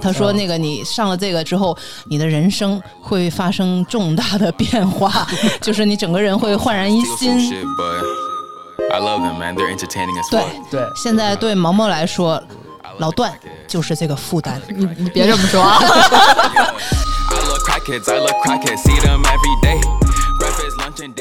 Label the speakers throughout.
Speaker 1: 他说那个你上了这个之后，你的人生会发生重大的变化，就是你整个人会焕然一新。
Speaker 2: shit, but I love them, man. They're entertaining as
Speaker 1: 对
Speaker 2: fuck.
Speaker 3: 对，
Speaker 1: 现在对毛毛来说，老段就是这个负担。
Speaker 4: 你你别这么说啊！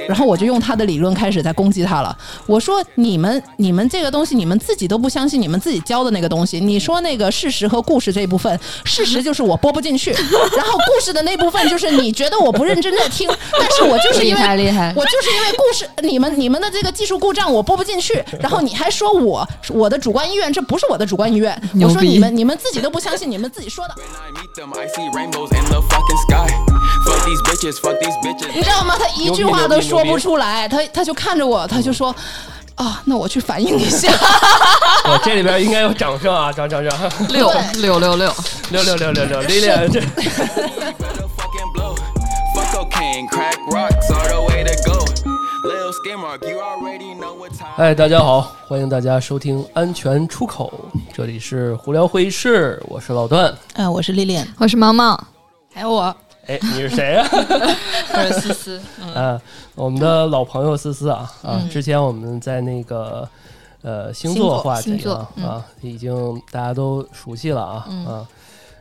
Speaker 1: 然后我就用他的理论开始在攻击他了。我说你们你们这个东西，你们自己都不相信你们自己教的那个东西。你说那个事实和故事这一部分，事实就是我播不进去，然后故事的那部分就是你觉得我不认真在听，但是我就是因为
Speaker 4: 厉害厉害
Speaker 1: 我就是因为故事你们你们的这个技术故障我播不进去，然后你还说我我的主观意愿，这不是我的主观意愿。我说你们你们自己都不相信你们自己说的。你知道吗？他一句话都说不出来，他他就看着我，他就说：“啊，那我去反应一下。”
Speaker 3: 这里边应该有掌声啊！掌掌声，
Speaker 4: 六六六六
Speaker 3: 六六六六六！六六，这。哎，大家好，欢迎大家收听《安全出口》，这里是胡聊会议室，我是老段，
Speaker 1: 哎，我是丽丽，
Speaker 4: 我是毛毛，
Speaker 1: 还有我。
Speaker 3: 哎，你是谁呀、
Speaker 1: 我是思思。
Speaker 3: 啊？我们的老朋友思思啊啊！之前我们在那个呃星座话题
Speaker 4: 星座
Speaker 3: 啊啊，已经大家都熟悉了啊啊。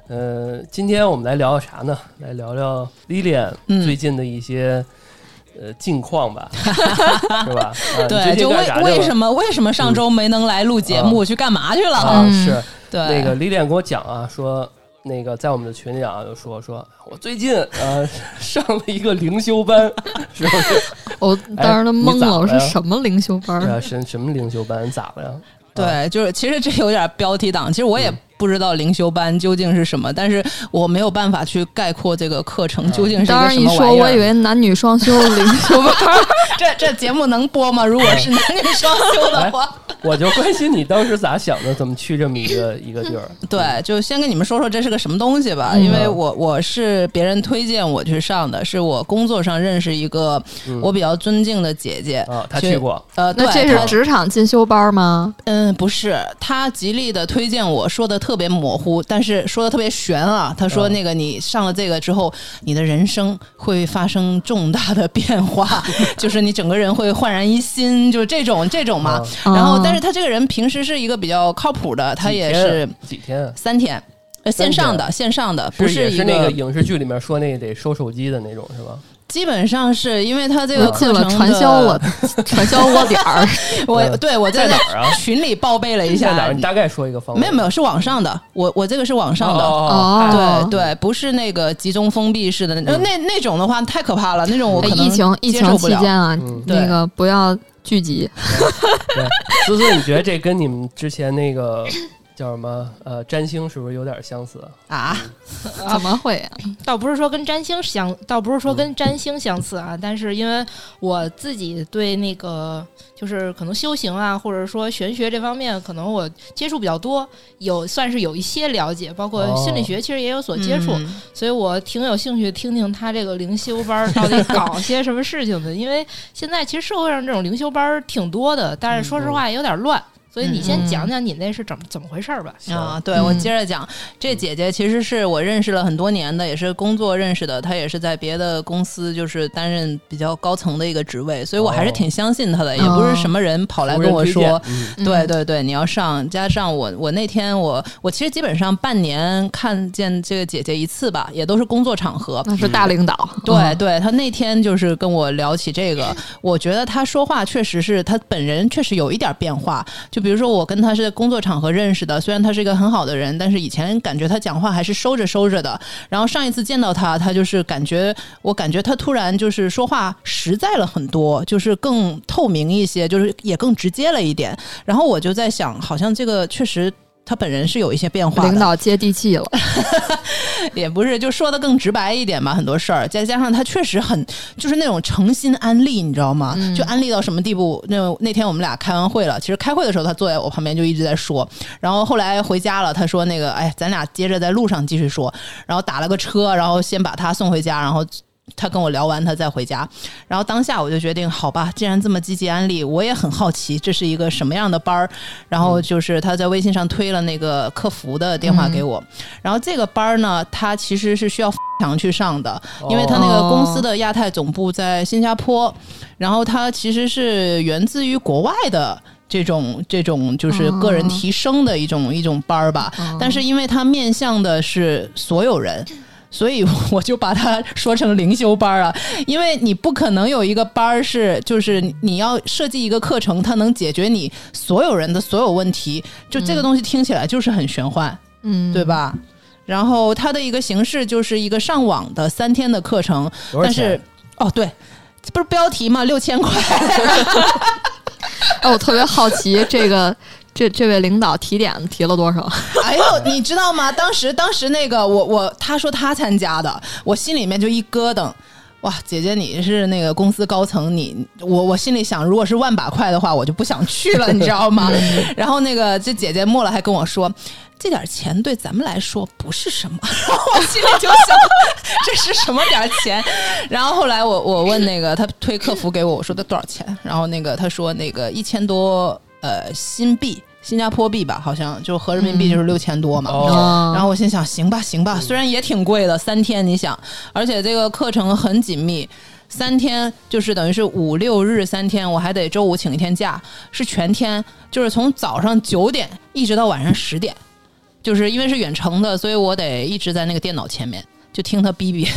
Speaker 3: 呃，今天我们来聊聊啥呢？来聊聊 Lilian
Speaker 1: 嗯
Speaker 3: 最近的一些、呃近况吧，是吧？啊、
Speaker 1: 对，就为为什
Speaker 3: 么？
Speaker 1: 为什么上周没能来录节目，去干嘛去了？
Speaker 3: 啊，
Speaker 4: 嗯
Speaker 3: 是
Speaker 1: 对，
Speaker 3: 那个 Lilian 跟我讲啊，说那个在我们的群里啊，就说说我最近呃上了一个灵修班，是不是？
Speaker 4: 我当时都懵了，我说什么灵修班
Speaker 3: 对啊，什什么灵修班？咋了呀？
Speaker 1: 对，就是其实这有点标题党。其实我也不知道灵修班究竟是什么，但是我没有办法去概括这个课程究竟是一个
Speaker 4: 当然一
Speaker 1: 什么玩意儿。
Speaker 4: 说，我以为男女双修灵修班。
Speaker 1: 这这节目能播吗？如果是男女双修的话，
Speaker 3: 我就关心你当时咋想的，怎么去这么一个一个地儿？
Speaker 1: 对，就先跟你们说说这是个什么东西吧。因为我我是别人推荐我去上的，是我工作上认识一个我比较尊敬的姐姐
Speaker 3: 啊她去过。
Speaker 1: 呃，
Speaker 4: 那
Speaker 1: 对
Speaker 4: 这是职场进修班吗？
Speaker 1: 嗯，不是，她极力的推荐我说的特别模糊，但是说的特别悬啊。他说
Speaker 3: 嗯
Speaker 1: 那个你上了这个之后，你的人生会发生重大的变化，就是你整个人会焕然一新，就是这种这种嘛。
Speaker 4: 嗯
Speaker 1: 然后
Speaker 4: 哦，
Speaker 1: 但是他这个人平时是一个比较靠谱的，他也是
Speaker 3: 几天啊？
Speaker 1: 三天。呃，线上的线上的，不一
Speaker 3: 是也是那个影视剧里面说那个得收手机的那种是吧？
Speaker 1: 基本上是因为他这个
Speaker 4: 我进了
Speaker 1: 课程
Speaker 4: 传销了，，传销窝点儿。
Speaker 1: 我
Speaker 3: 嗯。
Speaker 1: 对我在
Speaker 3: 在哪儿啊？
Speaker 1: 群里报备了一下，
Speaker 3: 在哪儿？你大概说一个方位。
Speaker 1: 没有没有是网上的，我我这个是网上的，
Speaker 3: 哦
Speaker 4: 哦
Speaker 1: 对对，不是那个集中封闭式的那、那那种的话太可怕了，那种我
Speaker 4: 哎
Speaker 1: 可能
Speaker 4: 疫情疫情
Speaker 1: 接受不了。
Speaker 4: 期间啊，
Speaker 3: 嗯。
Speaker 4: 那个不要聚集。
Speaker 3: 对，思思，你觉得这跟你们之前那个叫什么？呃占星是不是有点相似？
Speaker 1: 啊，
Speaker 4: 怎么会啊？
Speaker 5: 倒不是说跟占星相，倒不是说跟占星相似啊，但是因为我自己对那个就是可能修行啊，或者说玄学这方面，可能我接触比较多，有算是有一些了解，包括心理学其实也有所接触，
Speaker 1: 嗯。
Speaker 5: 所以我挺有兴趣听听他这个灵修班到底搞些什么事情的，因为现在其实社会上这种灵修班挺多的，但是说实话也有点乱。所以你先
Speaker 4: 嗯
Speaker 5: 讲讲你那是怎么怎么回事儿吧？
Speaker 1: 啊，对、
Speaker 4: 嗯
Speaker 1: 我接着讲，这姐姐其实是我认识了很多年的，也是工作认识的，她也是在别的公司就是担任比较高层的一个职位，所以我还是
Speaker 3: 哦
Speaker 1: 挺相信她的，也不是什么人跑来跟我说。对对对，你要上，加上我我那天我我其实基本上半年看见这个姐姐一次吧，也都是工作场合。
Speaker 4: 那是大领导。
Speaker 1: 对
Speaker 4: 嗯
Speaker 1: 对，她那天就是跟我聊起这个，我觉得她说话确实是她本人确实有一点变化。就比如说我跟他是在工作场合认识的，虽然他是一个很好的人，但是以前感觉他讲话还是收着收着的。然后上一次见到他，他就是感觉我感觉他突然就是说话实在了很多，就是更透明一些，就是也更直接了一点。然后我就在想，好像这个确实。他本人是有一些变化的，
Speaker 4: 领导接地气了，
Speaker 1: 也不是，就说的更直白一点吧，很多事儿，再加上他确实很就是那种诚心安利，你知道吗？就安利到什么地步？那那天我们俩开完会了，其实开会的时候他坐在我旁边就一直在说，然后后来回家了，他说那个哎，咱俩接着在路上继续说，然后打了个车，然后先把他送回家，然后。他跟我聊完，他再回家。然后当下我就决定，好吧，既然这么积极安利，我也很好奇这是一个什么样的班儿。然后就是他在微信上推了那个客服的电话给我。然后这个班儿呢，他其实是需要强去上的，因为他那个公司的亚太总部在新加坡，然后他其实是源自于国外的。这种这种就是个人提升的一种、一种班儿吧，但是因为它面向的是所有人，所以我就把它说成灵修班儿啊。因为你不可能有一个班儿是，就是你要设计一个课程，它能解决你所有人的所有问题，就这个东西听起来就是很玄幻，
Speaker 4: 嗯，
Speaker 1: 对吧？然后它的一个形式就是一个上网的三天的课程，但是？哦对，不是标题吗？六千块。
Speaker 4: 哎，我特别好奇，这个这这位领导提点提了多少？
Speaker 1: 哎呦，你知道吗？当时当时那个我我他说他参加的，我心里面就一咯噔。哇，姐姐你是那个公司高层，你我我心里想，如果是万把块的话，我就不想去了，你知道吗？然后那个这姐姐末了还跟我说，这点钱对咱们来说不是什么，然 后我心里就想，这是什么点儿钱？然后后来我我问那个他推客服给我，我说的多少钱？然后那个他说那个一千多呃新币。新加坡币吧，好像就合人民币就是六千多嘛。
Speaker 3: 哦
Speaker 1: 然后我心想，行吧，行吧，虽然也挺贵的，三天，你想，而且这个课程很紧密，三天就是等于是五六日三天，我还得周五请一天假，是全天，就是从早上九点一直到晚上十点，就是因为是远程的，所以我得一直在那个电脑前面，就听他哔哔。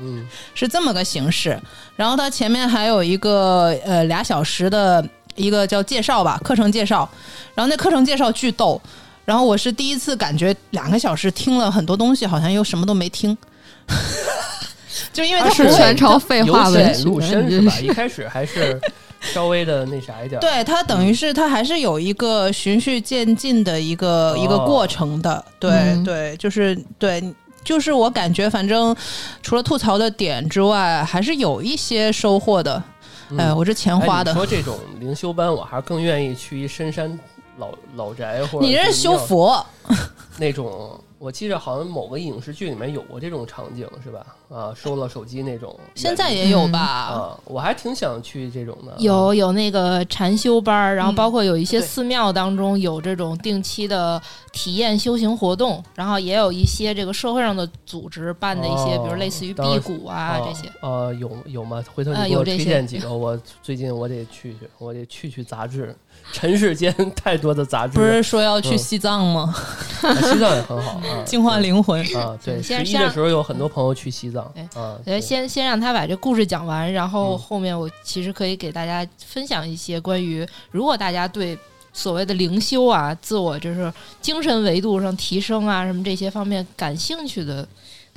Speaker 3: 嗯，
Speaker 1: 是这么个形式。然后它前面还有一个呃俩小时的一个叫介绍吧，课程介绍。然后那课程介绍巨逗。然后我是第一次感觉两个小时听了很多东西，好像又什么都没听。就因为它
Speaker 3: 它是
Speaker 1: 不
Speaker 4: 全程废话文
Speaker 3: 浅
Speaker 4: 曲
Speaker 3: 入深是吧？一开始还是稍微的那啥一点。
Speaker 1: 对他等于是他还是有一个循序渐进的一个、一个
Speaker 3: 哦
Speaker 1: 过程的，对、
Speaker 4: 嗯
Speaker 1: 对，就是对，就是我感觉反正除了吐槽的点之外，还是有一些收获的。
Speaker 3: 嗯
Speaker 1: 哎，我这钱
Speaker 3: 哎
Speaker 1: 花的
Speaker 3: 你，说这种灵修班，我还是更愿意去一深山老老宅或者
Speaker 1: 你这是修佛，
Speaker 3: 那种。我记得好像某个影视剧里面有过这种场景，是吧？啊，收了手机那种。
Speaker 1: 现在也有吧？
Speaker 3: 啊，我还挺想去这种的。
Speaker 5: 有有那个禅修班，然后
Speaker 1: 嗯
Speaker 5: 包括有一些寺庙当中有这种定期的体验修行活动，然后也有一些这个社会上的组织办的一些，
Speaker 3: 哦
Speaker 5: 比如类似于辟谷啊
Speaker 3: 哦
Speaker 5: 这些。
Speaker 3: 呃，有有吗？回头
Speaker 5: 呃
Speaker 3: 你给我推
Speaker 5: 有这些
Speaker 3: 荐几个，我最近我得去去，我得去去杂志。尘世间太多的杂志，
Speaker 1: 不是说要去
Speaker 3: 嗯
Speaker 1: 西藏吗？
Speaker 3: 啊西藏也很好啊，
Speaker 1: 净化灵魂。
Speaker 3: 啊，对，十一的时候有很多朋友去西藏
Speaker 5: 哎
Speaker 3: 啊，
Speaker 5: 先先让他把这故事讲完，然后
Speaker 3: 嗯。
Speaker 5: 后面我其实可以给大家分享一些关于，如果大家对所谓的灵修啊、自我就是精神维度上提升啊什么这些方面感兴趣的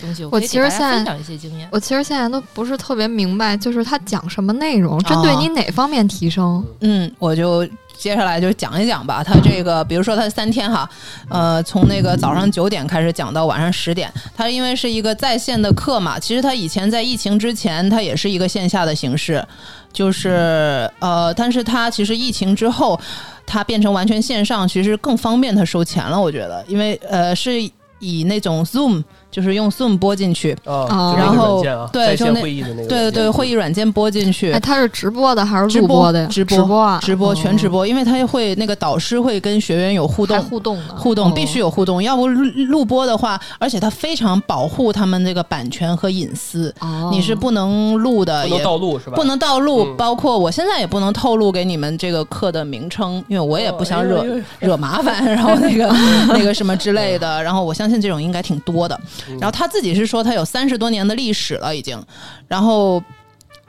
Speaker 5: 东西，
Speaker 4: 我其实现在
Speaker 5: 分享一些经验。
Speaker 4: 我其实现在都不是特别明白，就是他讲什么内容，针对你哪方面提升？
Speaker 1: 嗯，我就接下来就讲一讲吧。他这个，比如说他三天哈，呃，从那个早上九点开始讲到晚上十点。他因为是一个在线的课嘛，其实他以前在疫情之前，他也是一个线下的形式，就是呃，但是他其实疫情之后，他变成完全线上，其实更方便他收钱了。我觉得，因为呃是以那种 Zoom，就是用 Zoom 播进去。然后
Speaker 3: 啊
Speaker 1: 对就那对对对，会议软件播进去。
Speaker 4: 哎，，他是直播的还是录播的呀？
Speaker 1: 直播
Speaker 4: 直播啊，
Speaker 1: 直播全直
Speaker 4: 播，
Speaker 1: 播，因为他会那个导师会跟学员有互动，
Speaker 4: 互动，
Speaker 1: 互动
Speaker 4: 哦。
Speaker 1: 必须有互动，要不录录播的话，而且它非常保护他们这个版权和隐私，
Speaker 4: 哦，
Speaker 1: 你是不能录的，
Speaker 3: 不能
Speaker 1: 也
Speaker 3: 盗录是吧？
Speaker 1: 不能盗录，
Speaker 3: 嗯。
Speaker 1: 包括我现在也不能透露给你们这个课的名称，因为我也不想惹、
Speaker 3: 哦哎呦哎
Speaker 1: 惹麻烦，然后那个 那个什么之类的，然后我相信这种应该挺多的。然后他自己是说他有三十多年的历史了已经，然后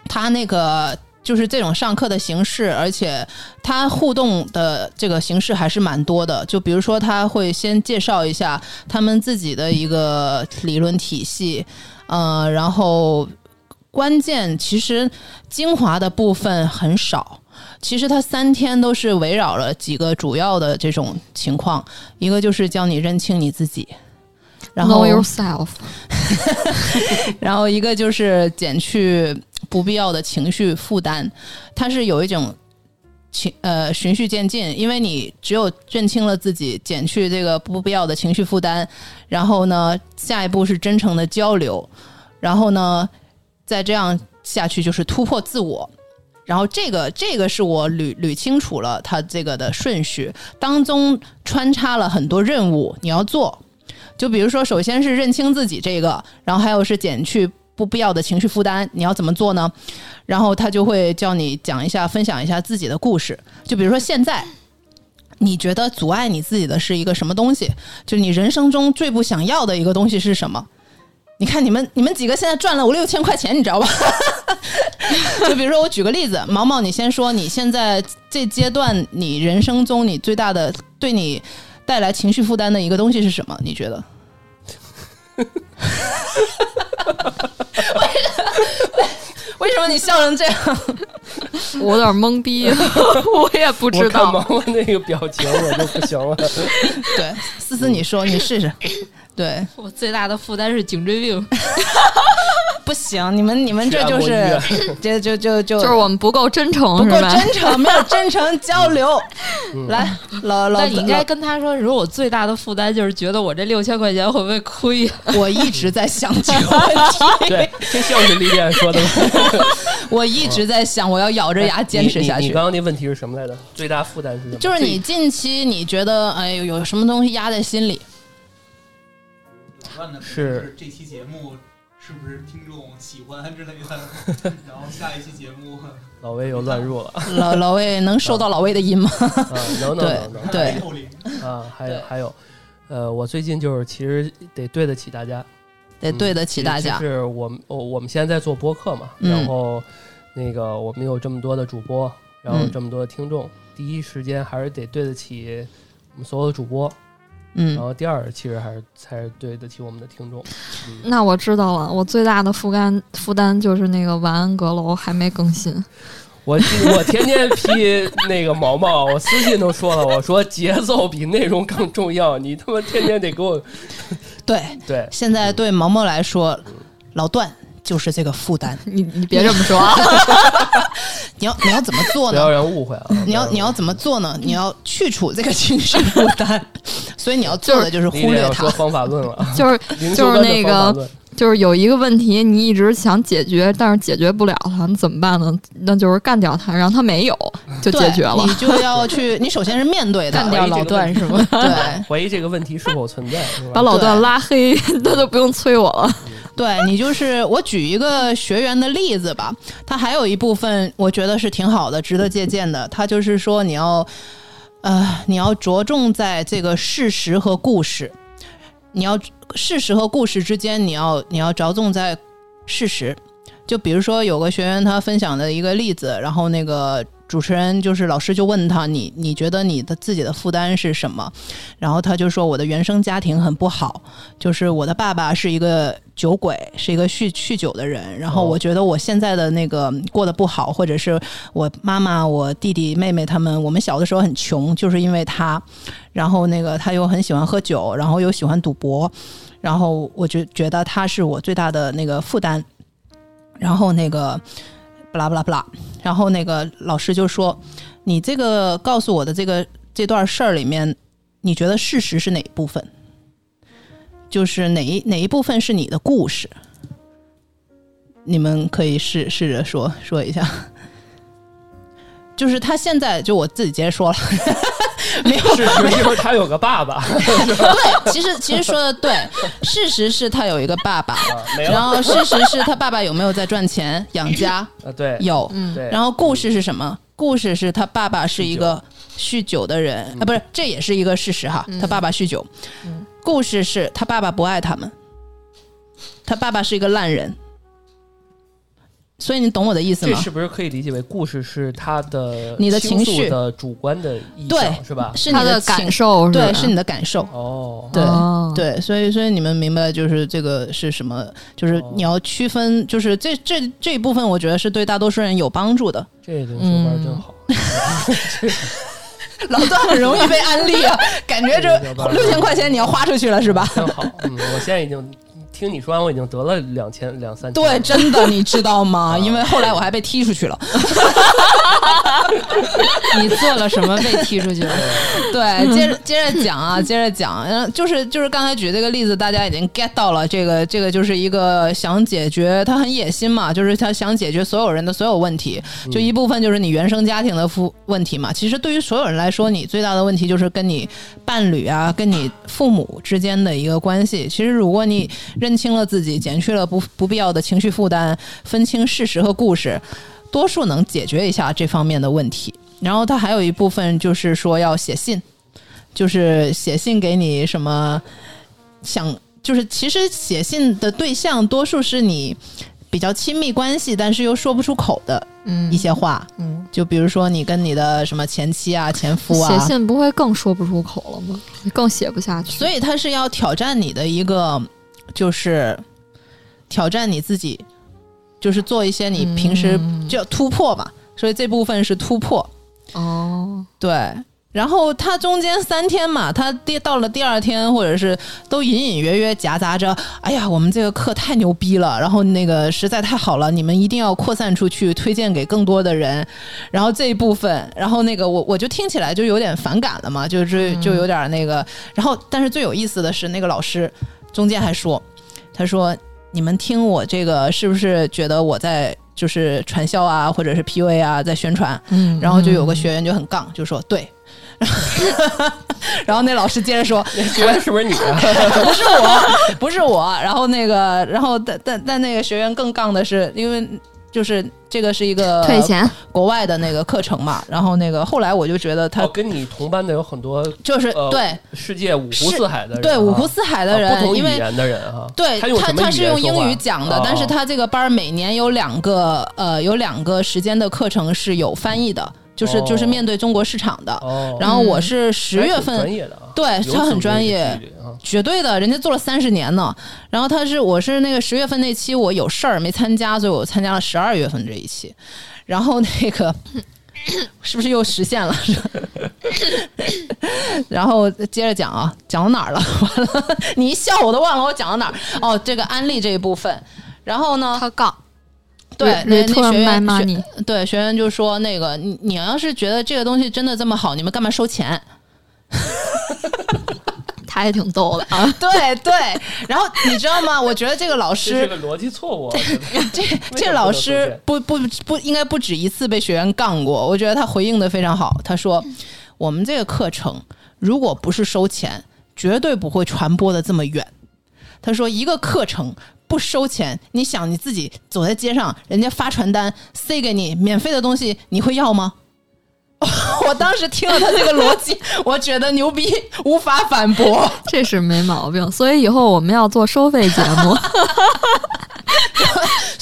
Speaker 1: 他那个。就是这种上课的形式，而且他互动的这个形式还是蛮多的。就比如说，他会先介绍一下他们自己的一个理论体系，呃，然后关键其实精华的部分很少。其实他三天都是围绕了几个主要的这种情况，一个就是教你认清你自己，然后
Speaker 4: know yourself，
Speaker 1: 然后一个就是减去不必要的情绪负担，它是有一种情呃循序渐进，因为你只有认清了自己，减去这个不必要的情绪负担，然后呢，下一步是真诚的交流，然后呢，再这样下去就是突破自我。然后这个这个是我捋捋清楚了它这个的顺序，当中穿插了很多任务你要做。就比如说，首先是认清自己这个，然后还有是减去不必要的情绪负担，你要怎么做呢？然后他就会叫你讲一下、分享一下自己的故事。就比如说现在，你觉得阻碍你自己的是一个什么东西？就是你人生中最不想要的一个东西是什么？你看你们你们几个现在赚了五六千块钱，你知道吧？就比如说我举个例子，毛毛，你先说你现在这阶段你人生中你最大的对你带来情绪负担的一个东西是什么？你觉得？为什么你笑成这样？
Speaker 4: 我有点懵逼，我也不知
Speaker 3: 我看毛
Speaker 4: 道。
Speaker 3: 毛那个表情，我就不行了。
Speaker 1: 对，思思，你说，你试试。对，
Speaker 5: 我最大的负担是颈椎病，
Speaker 1: 不行，你们你们这就是 这就就就
Speaker 4: 就是我们不够真诚，
Speaker 1: 不够
Speaker 4: 是吧？
Speaker 1: 真诚，没有真诚交流。来，老老
Speaker 5: 那你应该跟他说，如果我最大的负担就是觉得我这六千块钱会不会亏？
Speaker 1: 我一直在想这个问题，
Speaker 3: 对，这像是李典说的吗。
Speaker 1: 我一直在想，我要咬着牙坚持下去
Speaker 3: 你刚。刚那问题是什么来着？最大负担是什么？
Speaker 1: 就是你近期你觉得哎呦有什么东西压在心里？
Speaker 6: 问的
Speaker 3: 是
Speaker 6: 这期节目是不是听众喜欢之类的，然后下一期节目
Speaker 3: 老魏又乱入了
Speaker 1: 老老魏能收到老魏的音吗？
Speaker 3: 啊！能能能 能
Speaker 1: 对。
Speaker 3: 啊！还有还有，呃，我最近就是其实得对得起大家，
Speaker 1: 得对得起大家
Speaker 3: 就。是我们我我们现在在做播客嘛，
Speaker 1: 嗯
Speaker 3: 然后那个我们有这么多的主播，然后
Speaker 1: 嗯
Speaker 3: 这么多的听众，第一时间还是得对得起我们所有的主播，
Speaker 1: 嗯，
Speaker 3: 然后第二其实还是才是对得起我们的听众。嗯
Speaker 4: 那我知道了，我最大的负担负担就是那个晚安阁楼还没更新。
Speaker 3: 我我天天批那个毛毛，我私信都说了，我说节奏比内容更重要，你他妈天天得给我
Speaker 1: 对，
Speaker 3: 对。
Speaker 1: 现在对毛毛来说，老段就是这个负担。
Speaker 4: 你你别这么说啊！
Speaker 1: 你要你要怎么做呢
Speaker 3: 不要人误会啊！
Speaker 1: 你要你要怎么做呢？你要去除这个情绪负担，所以你要做的就是忽略它。
Speaker 3: 方法论了，
Speaker 4: 就是就是那个就是有一个问题，你一直想解决，但是解决不了它，你怎么办呢？那就是干掉它，让它没有，就解决了。
Speaker 1: 你就要去，你首先是面对的，
Speaker 5: 干掉老段是吗？
Speaker 1: 对
Speaker 3: 怀疑这个问题是否存在，是吧
Speaker 4: 把老段拉黑，那就不用催我了。
Speaker 1: 对，你就是我举一个学员的例子吧，他还有一部分我觉得是挺好的，值得借鉴的。他就是说你要，呃，你要着重在这个事实和故事，你要事实和故事之间，你要你要着重在事实。就比如说有个学员他分享的一个例子，然后那个主持人就是老师就问他你你觉得你的自己的负担是什么？然后他就说我的原生家庭很不好，就是我的爸爸是一个酒鬼，是一个酗酗酒的人。然后我觉得我现在的那个过得不好，或者是我妈妈、我弟弟妹妹他们，我们小的时候很穷，就是因为他。然后那个他又很喜欢喝酒，然后又喜欢赌博，然后我就觉得他是我最大的那个负担。然后那个不拉不拉不拉，然后那个老师就说：“你这个告诉我的这个这段事儿里面，你觉得事实是哪一部分？就是哪一哪一部分是你的故事？你们可以试试着说说一下。就是他现在就我自己直接说了，没有
Speaker 3: 事实因为他有个爸爸，
Speaker 1: 对，其实其实说的对，事实是他有一个爸爸，
Speaker 3: 啊
Speaker 1: 然后事实是他爸爸有没有在赚钱养家？
Speaker 3: 啊，对，
Speaker 1: 有，
Speaker 3: 对，
Speaker 1: 然后故事是什么？故事是他爸爸是一个酗酒。的人。啊，不是，这也是一个事实哈。他爸爸酗酒，故事是他爸爸不爱他们，他爸爸是一个烂人。所以你懂我的意思吗？
Speaker 3: 这是不是可以理解为故事是他的
Speaker 1: 你的情绪
Speaker 3: 的主观的意
Speaker 1: 对
Speaker 3: 是吧？
Speaker 1: 是你
Speaker 4: 他的感，受
Speaker 1: 对，是你的感受。
Speaker 3: 哦，
Speaker 1: 对、
Speaker 4: 哦
Speaker 1: 对，所以所以你们明白就是这个是什么？就是
Speaker 3: 哦
Speaker 1: 你要区分，就是这这这一部分，我觉得是对大多数人有帮助的。
Speaker 3: 这灵修班真好，
Speaker 1: 老段很容易被安利啊，感觉这六千块钱你要花出去了是吧？
Speaker 3: 真好。嗯，我现在已经听你说完，我已经得了两千两三千。
Speaker 1: 对，真的，你知道吗？因为后来我还被踢出去了。
Speaker 5: 你做了什么被踢出去了？
Speaker 1: 对，接着接着讲啊，接着讲，嗯就是就是刚才举这个例子，大家已经 get 到了，这个这个就是一个想解决，他很野心嘛，就是他想解决所有人的所有问题，就一部分就是你原生家庭的父问题嘛。其实对于所有人来说，你最大的问题就是跟你伴侣啊，跟你父母之间的一个关系。其实如果你认清了自己，减去了不不必要的情绪负担，分清事实和故事，多数能解决一下这方面的问题。然后他还有一部分就是说要写信，就是写信给你什么想，就是其实写信的对象多数是你比较亲密关系，但是又说不出口的
Speaker 4: 嗯
Speaker 1: 一些话。
Speaker 4: 嗯，
Speaker 1: 就比如说你跟你的什么前妻啊、前夫啊，
Speaker 4: 写信不会更说不出口了吗？更写不下去。
Speaker 1: 所以他是要挑战你的一个，就是挑战你自己，就是做一些你平时
Speaker 4: 嗯
Speaker 1: 就要突破嘛。所以这部分是突破，
Speaker 4: 哦，
Speaker 1: 对。然后他中间三天嘛，他第到了第二天，或者是都隐隐约约夹杂着，哎呀，我们这个课太牛逼了，然后那个实在太好了，你们一定要扩散出去，推荐给更多的人。然后这一部分，然后那个我我就听起来就有点反感了嘛，就是就有点那个。然后，但是最有意思的是，那个老师中间还说，他说你们听我这个是不是觉得我在就是传销啊，或者是 PUA 啊，在宣传？
Speaker 4: 嗯
Speaker 1: 然后就有个学员就很杠，就说对。然后那老师接着说，
Speaker 3: 那学员是不是你啊？
Speaker 1: 不是我，不是我。然后那个，然后但但但那个学员更杠的是，因为就是这个是一个
Speaker 4: 退钱，
Speaker 1: 国外的那个课程嘛。然后那个后来我就觉得他
Speaker 3: 哦，跟你同班的有很多
Speaker 1: 就是、
Speaker 3: 呃
Speaker 1: 对
Speaker 3: 世界五湖四海的人啊，
Speaker 1: 对五湖四海的
Speaker 3: 啊不
Speaker 1: 人，因为
Speaker 3: 同语言的人哈。
Speaker 1: 对
Speaker 3: 他
Speaker 1: 他是用英
Speaker 3: 语
Speaker 1: 讲的，
Speaker 3: 哦
Speaker 1: 但是他这个班儿每年有两个呃有两个时间的课程是有翻译的，就是、
Speaker 3: 哦
Speaker 1: 就是面对中国市场的。
Speaker 3: 哦，
Speaker 1: 然后我是十月份，对他很专业。绝对的，人家做了三十年呢。然后他是我是那个十月份那期我有事儿没参加，所以我参加了十二月份这一期。然后那个是不是又实现了？然后接着讲啊，讲到哪儿了？完了，你一笑我都忘了我讲到哪儿。哦，这个安利这一部分。然后呢，
Speaker 4: 他杠，
Speaker 1: 对，那学员学
Speaker 4: money，
Speaker 1: 对学员就说那个你你要是觉得这个东西真的这么好，你们干嘛收钱？
Speaker 4: 他也挺逗的啊。
Speaker 1: 对对，然后你知道吗？我觉得这个老师，
Speaker 3: 个逻辑错误
Speaker 1: 这这老师
Speaker 3: 不
Speaker 1: 不不应该不止一次被学员杠过，我觉得他回应的非常好。他说，我们这个课程如果不是收钱，绝对不会传播的这么远。他说，一个课程不收钱，你想你自己走在街上，人家发传单塞给你免费的东西，你会要吗？我当时听了他这个逻辑，我觉得牛逼，无法反驳。
Speaker 4: 这是没毛病，所以以后我们要做收费节目。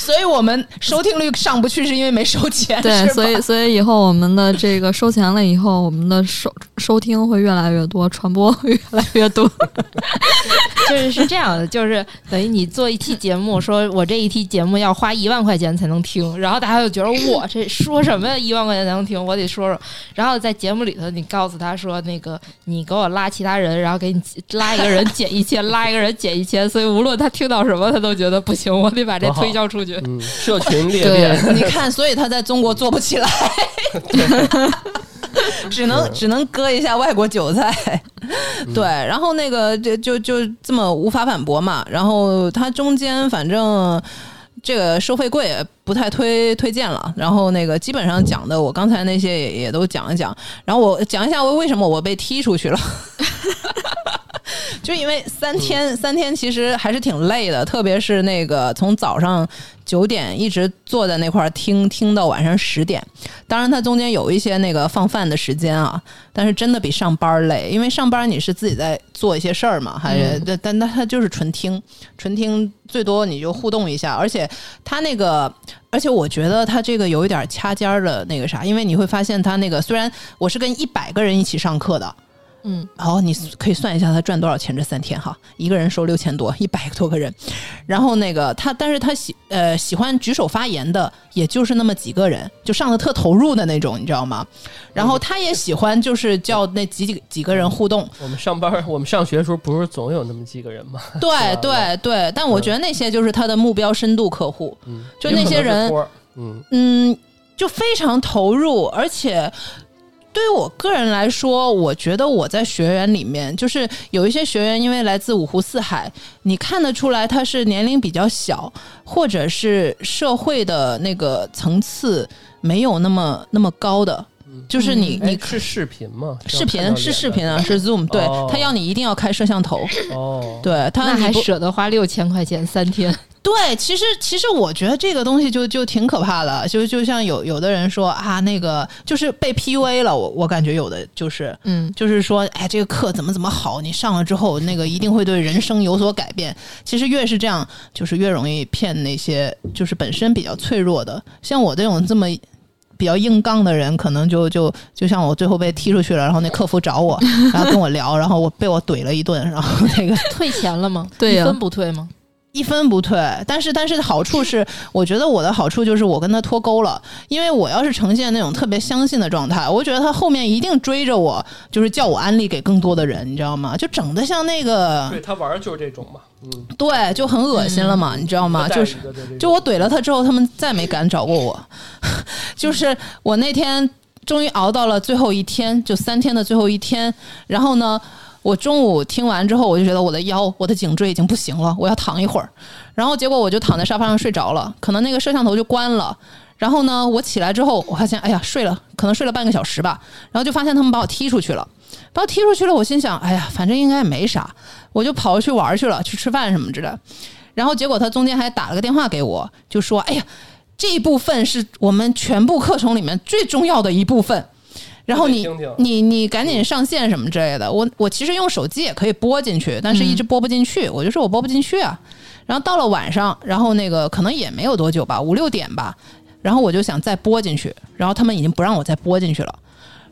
Speaker 1: 所以我们收听率上不去，是因为没收钱。
Speaker 4: 对，所以所以以后我们的这个收钱了以后，我们的收 收听会越来越多，传播会越来越多。
Speaker 5: 就是是这样的，就是等于你做一期节目，说我这一期节目要花一万块钱才能听，然后大家就觉得我这说什么呀？一万块钱才能听，我得说说。然后在节目里头，你告诉他说，那个你给我拉其他人，然后给你拉一个人减一千，拉一个人减一千，所以无论他听到什么，他都觉得不行，我得把这推销出去。
Speaker 3: 嗯，社群 裂
Speaker 4: 对
Speaker 3: 变，
Speaker 1: 你看，所以他在中国做不起来，只能只能割一下外国韭菜。对，然后那个就就就这么无法反驳嘛。然后他中间反正。这个收费贵不太推推荐了，然后那个基本上讲的我刚才那些也也都讲一讲，然后我讲一下我为什么我被踢出去了，就因为三天三天其实还是挺累的，特别是那个从早上九点一直坐在那块儿听听到晚上十点，当然它中间有一些那个放饭的时间啊，但是真的比上班累，因为上班你是自己在做一些事儿嘛，还是但但但它就是纯听，纯听最多你就互动一下，而且它那个。而且我觉得他这个有一点掐尖儿的那个啥，因为你会发现他那个虽然我是跟一百个人一起上课的，
Speaker 4: 嗯，
Speaker 1: 然后你可以算一下他赚多少钱这三天哈，一个人收六千多，一百多个人，然后那个他，但是他喜呃喜欢举手发言的，也就是那么几个人，就上的特投入的那种，你知道吗？然后他也喜欢就是叫那几几几个人互动，
Speaker 3: 我们上班，我们上学的时候不是总有那么几个人吗？
Speaker 1: 对对对，但我觉得那些就是他的目标深度客户，
Speaker 3: 嗯，
Speaker 1: 就那些人
Speaker 3: 嗯，
Speaker 1: 嗯，就非常投入，而且对于我个人来说，我觉得我在学员里面，就是有一些学员因为来自五湖四海，你看得出来他是年龄比较小，或者是社会的那个层次没有那么那么高的，就是你你
Speaker 3: 哎是视频吗？
Speaker 1: 视频是视频啊，是 Zoom，对
Speaker 3: 哦
Speaker 1: 他要你一定要开摄像头，
Speaker 3: 哦，
Speaker 1: 对他
Speaker 5: 那还舍得花六千块钱三天？
Speaker 1: 对，其实其实我觉得这个东西就就挺可怕的，就就像有有的人说啊，那个就是被 PUA 了，我我感觉有的就是。
Speaker 5: 嗯，
Speaker 1: 就是说，哎，这个课怎么怎么好，你上了之后，那个一定会对人生有所改变。其实越是这样，就是越容易骗那些就是本身比较脆弱的，像我这种这么比较硬刚的人，可能就就就像我最后被踢出去了，然后那客服找我，然后跟我聊，然后我被我怼了一顿，然后那个
Speaker 5: 退钱了吗？
Speaker 4: 对
Speaker 5: 分不退吗？
Speaker 1: 一分不退，但是但是好处是，我觉得我的好处就是我跟他脱钩了，因为我要是呈现那种特别相信的状态，我觉得他后面一定追着我，就是叫我安利给更多的人，你知道吗？就整的像那个
Speaker 3: 对他玩的就是这种嘛，嗯，
Speaker 1: 对，就很恶心了嘛，你知道吗？就是就我怼了他之后，他们再没敢找过我。就是我那天终于熬到了最后一天，就三天的最后一天。然后呢，我中午听完之后，我就觉得我的腰、我的颈椎已经不行了，我要躺一会儿。然后结果我就躺在沙发上睡着了，可能那个摄像头就关了。然后呢，我起来之后，我发现，哎呀，睡了，可能睡了半个小时吧。然后就发现他们把我踢出去了，把我踢出去了。我心想，哎呀，反正应该也没啥，我就跑去玩去了，去吃饭什么之类的。然后结果他中间还打了个电话给我，就说：“哎呀，这一部分是我们全部课程里面最重要的一部分。”然后你
Speaker 3: 听听
Speaker 1: 你你赶紧上线什么之类的。我我其实用手机也可以播进去，但是一直播不进去。我就说我播不进去啊。然后到了晚上，然后那个可能也没有多久吧，五六点吧。然后我就想再播进去，然后他们已经不让我再播进去了。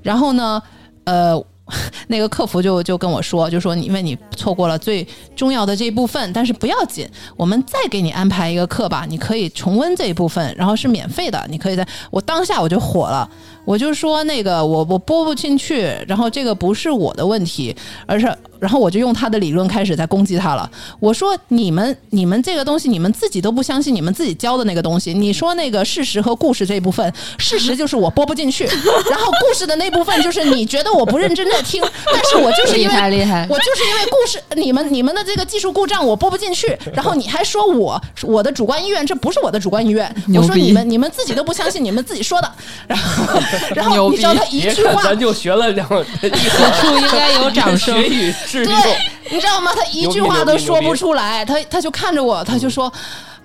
Speaker 1: 然后呢，呃，那个客服就就跟我说，就说你因为你错过了最重要的这一部分，但是不要紧，我们再给你安排一个课吧，你可以重温这一部分，然后是免费的，你可以在我当下我就火了，我就说那个我我播不进去，然后这个不是我的问题，而是然后我就用他的理论开始在攻击他了。我说你们你们这个东西你们自己都不相信你们自己教的那个东西，你说那个事实和故事这一部分，事实就是我播不进去，然后故事的那部分就是你觉得我不认真在听，但是我就是因为
Speaker 5: 害厉害！
Speaker 1: 我就是因为故事，你们你们的这个技术故障我播不进去，然后你还说我我的主观意愿，这不是我的主观意愿。我说你们你们自己都不相信你们自己说的，然后 然后你知道他一句话，
Speaker 3: 咱就学了两，
Speaker 5: 此处应该有掌声
Speaker 3: 学。以致用。
Speaker 1: 对，你知道吗？他一句话都说不出来，他他就看着我，他就说。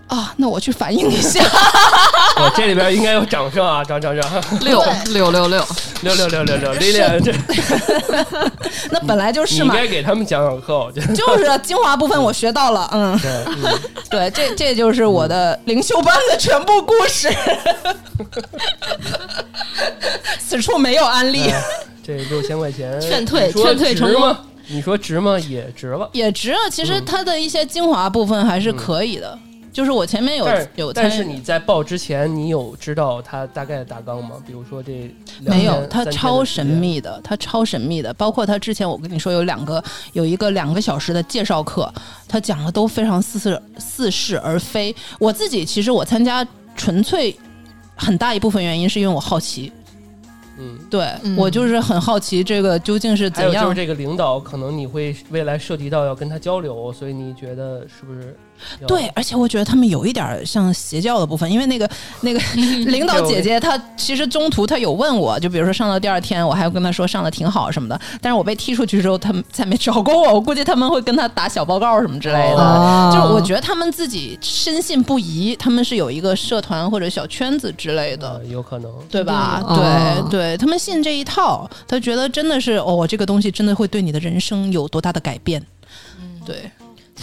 Speaker 1: 啊，那我去反映一下。
Speaker 3: 我这里边应该有掌声啊，掌掌掌，
Speaker 4: 六六六六，
Speaker 3: 六六六六六，丽丽，这
Speaker 1: 那本来就
Speaker 3: 你
Speaker 1: 是嘛，
Speaker 3: 应该给他们讲讲课，我觉得。
Speaker 1: 就是精华部分我学到了，嗯，
Speaker 3: 对，嗯
Speaker 1: 对，这这就是我的灵修班的全部故事。此处没有安利。
Speaker 3: 这六千块钱
Speaker 5: 劝退劝退
Speaker 3: 值
Speaker 5: 成功
Speaker 3: 吗？你说值吗？也值了。
Speaker 1: 也值啊。其实它的一些精华部分还是可以的，就是我前面有有参
Speaker 3: 但是你在报之前，你有知道他大概的大纲吗？比如说这
Speaker 1: 没有
Speaker 3: 天，三天
Speaker 1: 它超神秘的，他超神秘的。包括他之前我跟你说有两个，有一个两个小时的介绍课，他讲的都非常似是似是而非。我自己其实我参加纯粹很大一部分原因是因为我好奇，
Speaker 3: 嗯。
Speaker 1: 对、
Speaker 4: 嗯
Speaker 1: 我就是很好奇这个究竟是怎样
Speaker 3: 还有就是。这个领导，可能你会未来涉及到要跟他交流，所以你觉得是不是要？
Speaker 1: 对，而且我觉得他们有一点像邪教的部分，因为那个 那个 领导姐姐，她其实中途她有问我，就比如说上到第二天，我还要跟她说上的挺好什么的，但是我被踢出去之后，他们再没找过我，我估计他们会跟他打小报告什么之类的。
Speaker 4: 哦
Speaker 1: 就是我觉得他们自己深信不疑，他们是有一个社团或者小圈子之类的。
Speaker 3: 呃，有可能。
Speaker 1: 对吧？
Speaker 4: 哦
Speaker 1: 对对，他们信这一套，他觉得真的是哦，这个东西真的会对你的人生有多大的改变？对，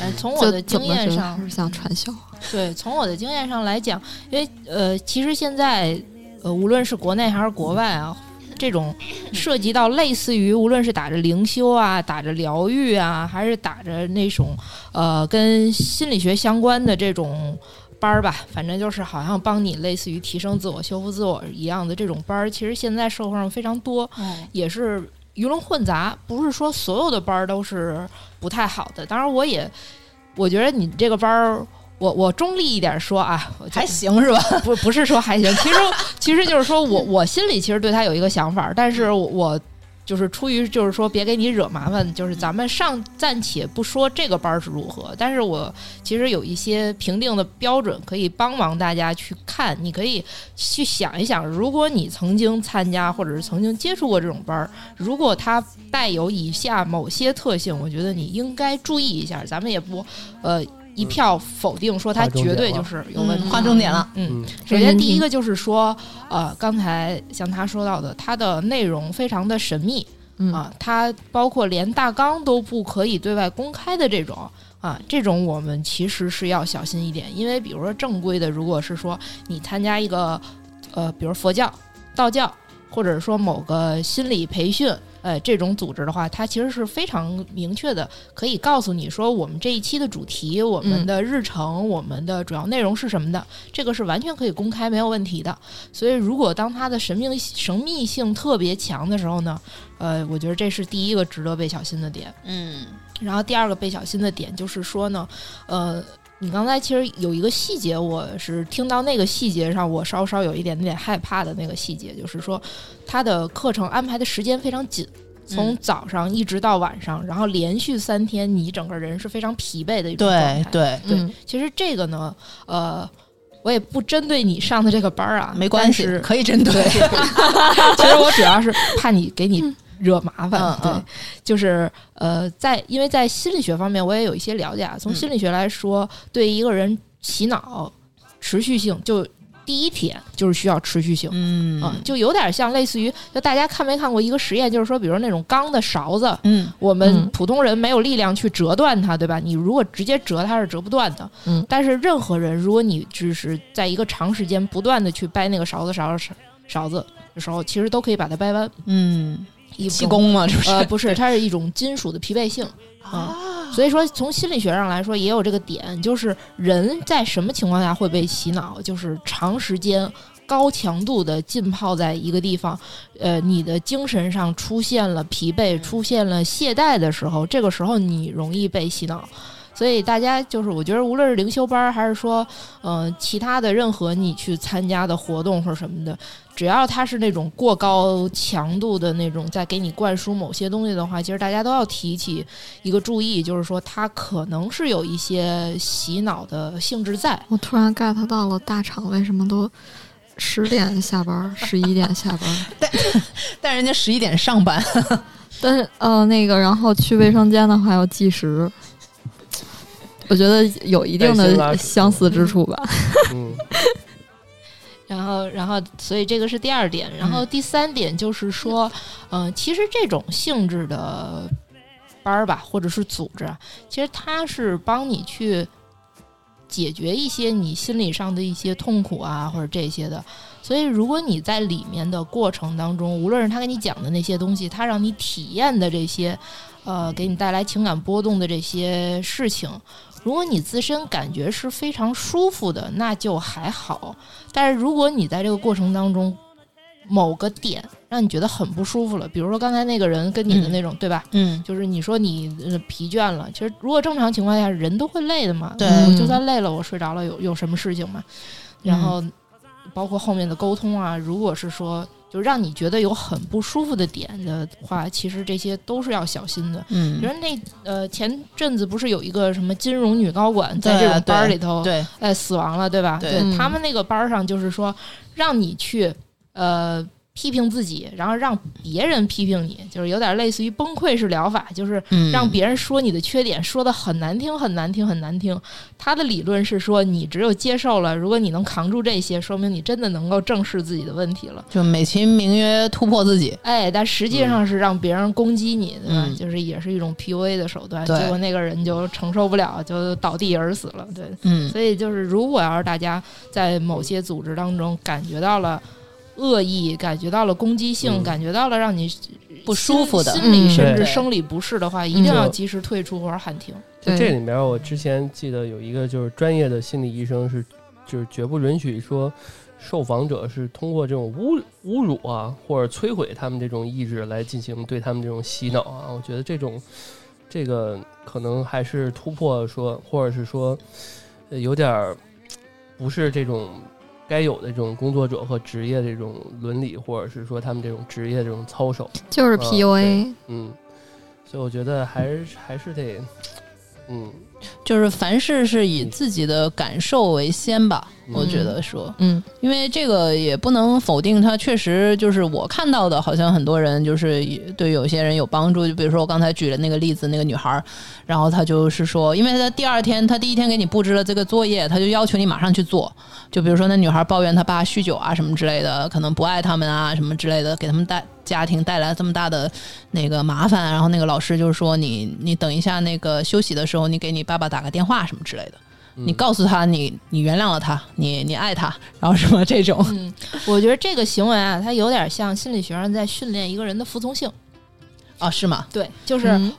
Speaker 5: 哎，从我的经验上
Speaker 4: 像传销？
Speaker 5: 对，从我的经验上来讲，因为呃，其实现在呃，无论是国内还是国外啊，这种涉及到类似于无论是打着灵修啊、打着疗愈啊，还是打着那种呃跟心理学相关的这种班儿吧，反正就是好像帮你类似于提升自我、修复自我一样的这种班儿，其实现在社会上非常多，也是鱼龙混杂，不是说所有的班儿都是不太好的。当然，我也我觉得你这个班儿，我我中立一点说啊，
Speaker 1: 还行是吧？
Speaker 5: 不不是说还行，其实其实就是说我我心里其实对他有一个想法，但是我我就是出于就是说别给你惹麻烦，就是咱们上暂且不说这个班儿是如何，但是我其实有一些评定的标准可以帮忙大家去看，你可以去想一想，如果你曾经参加或者是曾经接触过这种班儿，如果它带有以下某些特性，我觉得你应该注意一下，咱们也不呃。一票否定说它
Speaker 3: 划重点了
Speaker 5: 绝对就是有问题，
Speaker 1: 嗯划重点了。
Speaker 5: 嗯，
Speaker 3: 嗯。
Speaker 5: 首先第一个就是说，呃，刚才像他说到的，它的内容非常的神秘
Speaker 4: 嗯。
Speaker 5: 啊，它包括连大纲都不可以对外公开的这种啊，这种我们其实是要小心一点，因为比如说正规的，如果是说你参加一个呃，比如佛教、道教，或者说某个心理培训。呃，这种组织的话，它其实是非常明确的，可以告诉你说，我们这一期的主题、我们的日程、我们的主要内容是什么的，这个是完全可以公开没有问题的。所以，如果当它的神秘神秘性特别强的时候呢，呃，我觉得这是第一个值得被小心的点。
Speaker 1: 嗯
Speaker 5: 然后第二个被小心的点就是说呢，呃，你刚才其实有一个细节，我是听到那个细节上，我稍稍有一点点害怕的那个细节，就是说他的课程安排的时间非常紧。从
Speaker 1: 嗯
Speaker 5: 早上一直到晚上，然后连续三天，你整个人是非常疲惫的一种状态。
Speaker 1: 对对，
Speaker 5: 对，
Speaker 4: 嗯
Speaker 5: 其实这个呢，呃，我也不针对你上的这个班儿啊，
Speaker 1: 没关系，可以针对。
Speaker 5: 其实我主要是怕你给你惹麻烦，对就是呃，在因为在心理学方面我也有一些了解啊。从
Speaker 1: 嗯
Speaker 5: 心理学来说，对一个人洗脑持续性，就第一点就是需要持续性。
Speaker 1: 嗯
Speaker 5: 啊，就有点像类似于，就大家看没看过一个实验，就是说，比如那种钢的勺子，
Speaker 1: 嗯
Speaker 5: 我们
Speaker 4: 嗯
Speaker 5: 普通人没有力量去折断它，对吧？你如果直接折它是折不断的。
Speaker 4: 嗯
Speaker 5: 但是任何人，如果你只是在一个长时间不断的去掰那个勺子勺勺勺子的时候，其实都可以把它掰弯。
Speaker 1: 嗯，气功嘛，这不是？
Speaker 5: 呃，不是，它是一种金属的疲惫性啊。所以说，从心理学上来说，也有这个点，就是人在什么情况下会被洗脑，就是长时间。高强度的浸泡在一个地方，呃，你的精神上出现了疲惫、出现了懈怠的时候，这个时候你容易被洗脑。所以大家就是，我觉得无论是灵修班儿，还是说，呃，其他的任何你去参加的活动或者什么的，只要它是那种过高强度的那种，在给你灌输某些东西的话，其实大家都要提起一个注意，就是说它可能是有一些洗脑的性质在。
Speaker 4: 我突然 get 到了大厂为什么都十点下班，十一点下班。
Speaker 1: 但人家十一点上班，
Speaker 4: 但是呃，那个，然后去卫生间的话要计时，我觉得有一定的相似之处吧。
Speaker 3: 嗯，
Speaker 5: 然后，然后，所以这个是第二点。然后第三点就是说，嗯、其实这种性质的班儿吧，或者是组织啊，其实它是帮你去解决一些你心理上的一些痛苦啊，或者这些的。所以，如果你在里面的过程当中，无论是他给你讲的那些东西，他让你体验的这些，呃，给你带来情感波动的这些事情，如果你自身感觉是非常舒服的，那就还好。但是如果你在这个过程当中，某个点让你觉得很不舒服了，比如说刚才那个人跟你的那种，对吧？
Speaker 1: 嗯
Speaker 5: 就是你说你呃疲倦了，其实如果正常情况下人都会累的嘛，
Speaker 1: 对
Speaker 5: 我就算累了，我睡着了有有什么事情嘛？然后包括后面的沟通啊，如果是说就让你觉得有很不舒服的点的话，其实这些都是要小心的。比
Speaker 1: 嗯
Speaker 5: 如，那呃前阵子不是有一个什么金融女高管在这种班里头，
Speaker 1: 对，
Speaker 5: 哎，死亡了，对吧？
Speaker 1: 对
Speaker 4: 嗯
Speaker 5: 他们那个班儿上就是说，让你去呃批评自己，然后让别人批评你，就是有点类似于崩溃式疗法，就是
Speaker 1: 嗯
Speaker 5: 让别人说你的缺点，说的很难听，很难听，很难听。他的理论是说，你只有接受了，如果你能扛住这些，说明你真的能够正视自己的问题了。
Speaker 1: 就美其名曰突破自己，
Speaker 5: 哎，但实际上是让别人攻击你，对吧？
Speaker 1: 嗯
Speaker 5: 就是也是一种 PUA 的手段。结果那个人就承受不了，就倒地而死了。对，
Speaker 1: 嗯
Speaker 5: 所以就是，如果要是大家在某些组织当中感觉到了恶意，感觉到了攻击性，
Speaker 3: 嗯
Speaker 5: 感觉到了让你
Speaker 1: 不舒服的
Speaker 5: 心心理
Speaker 4: 嗯
Speaker 5: 甚至生理不适的话，一定
Speaker 3: 嗯
Speaker 5: 要及时退出或者喊停。
Speaker 3: 在这里面，我之前记得有一个就是专业的心理医生是，就是绝不允许说受访者是通过这种侮侮辱啊或者摧毁他们这种意志来进行对他们这种洗脑啊。我觉得这种这个可能还是突破说，或者是说。呃有点儿不是这种该有的这种工作者和职业这种伦理，或者是说他们这种职业这种操守。
Speaker 4: 就是
Speaker 3: 嗯
Speaker 4: PUA，
Speaker 3: 嗯，所以我觉得还是还是得，嗯，
Speaker 1: 就是凡事是以自己的感受为先吧，
Speaker 3: 嗯
Speaker 1: 我觉得说，
Speaker 4: 嗯
Speaker 1: 因为这个也不能否定它确实就是我看到的，好像很多人就是对有些人有帮助。就比如说我刚才举的那个例子，那个女孩儿，然后她就是说，因为她第二天，她第一天给你布置了这个作业，她就要求你马上去做。就比如说那女孩抱怨她爸酗酒啊什么之类的，可能不爱他们啊什么之类的，给他们带家庭带来这么大的那个麻烦。然后那个老师就是说你你等一下那个休息的时候，你给你爸爸打个电话什么之类的。
Speaker 3: 嗯
Speaker 1: 你告诉他你你原谅了他，你你爱他，然后什么这种，
Speaker 5: 嗯，我觉得这个行为啊，它有点像心理学上在训练一个人的服从性。
Speaker 1: 啊，是吗？
Speaker 5: 对，就是
Speaker 4: 嗯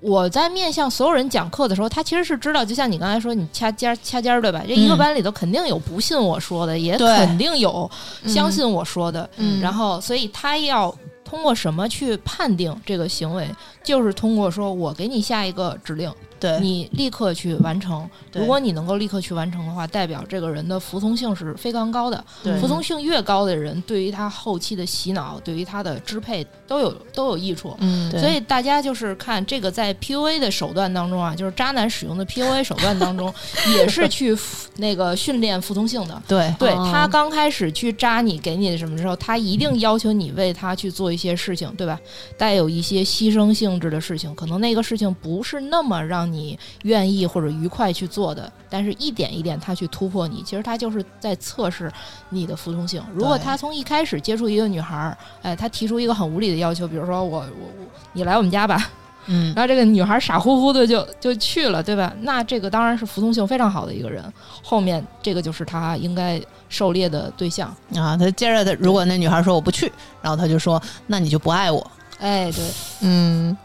Speaker 5: 我、在面向所有人讲课的时候，他其实是知道，就像你刚才说，你掐尖儿掐尖儿，对吧？这一个
Speaker 1: 嗯
Speaker 5: 班里头肯定有不信我说的，也肯定有相信我说的，
Speaker 4: 嗯。
Speaker 5: 然后所以他要通过什么去判定这个行为，就是通过说我给你下一个指令，
Speaker 1: 对
Speaker 5: 你立刻去完成。如果你能够立刻去完成的话，代表这个人的服从性是非常高的。服从性越高的人，对于他后期的洗脑，对于他的支配都有都有益处。
Speaker 4: 嗯
Speaker 5: 所以大家就是看这个在 PUA 的手段当中啊，就是渣男使用的 PUA 手段当中，也是去那个训练服从性的。
Speaker 1: 对
Speaker 5: 对
Speaker 4: 哦
Speaker 5: 他刚开始去扎你，给你什么的时候，他一定要求你为他去做一些事情，对吧？带有一些牺牲性质的事情，可能那个事情不是那么让你愿意或者愉快去做的，但是一点一点他去突破你，其实他就是在测试你的服从性。如果他从一开始接触一个女孩儿，哎，他提出一个很无理的要求，比如说我我我你来我们家吧，
Speaker 1: 嗯，
Speaker 5: 然后这个女孩傻乎乎的就就去了，对吧？那这个当然是服从性非常好的一个人，后面这个就是他应该狩猎的对象。
Speaker 1: 啊，他接着他如果那女孩说我不去，然后他就说那你就不爱我。
Speaker 5: 哎，对，
Speaker 4: 嗯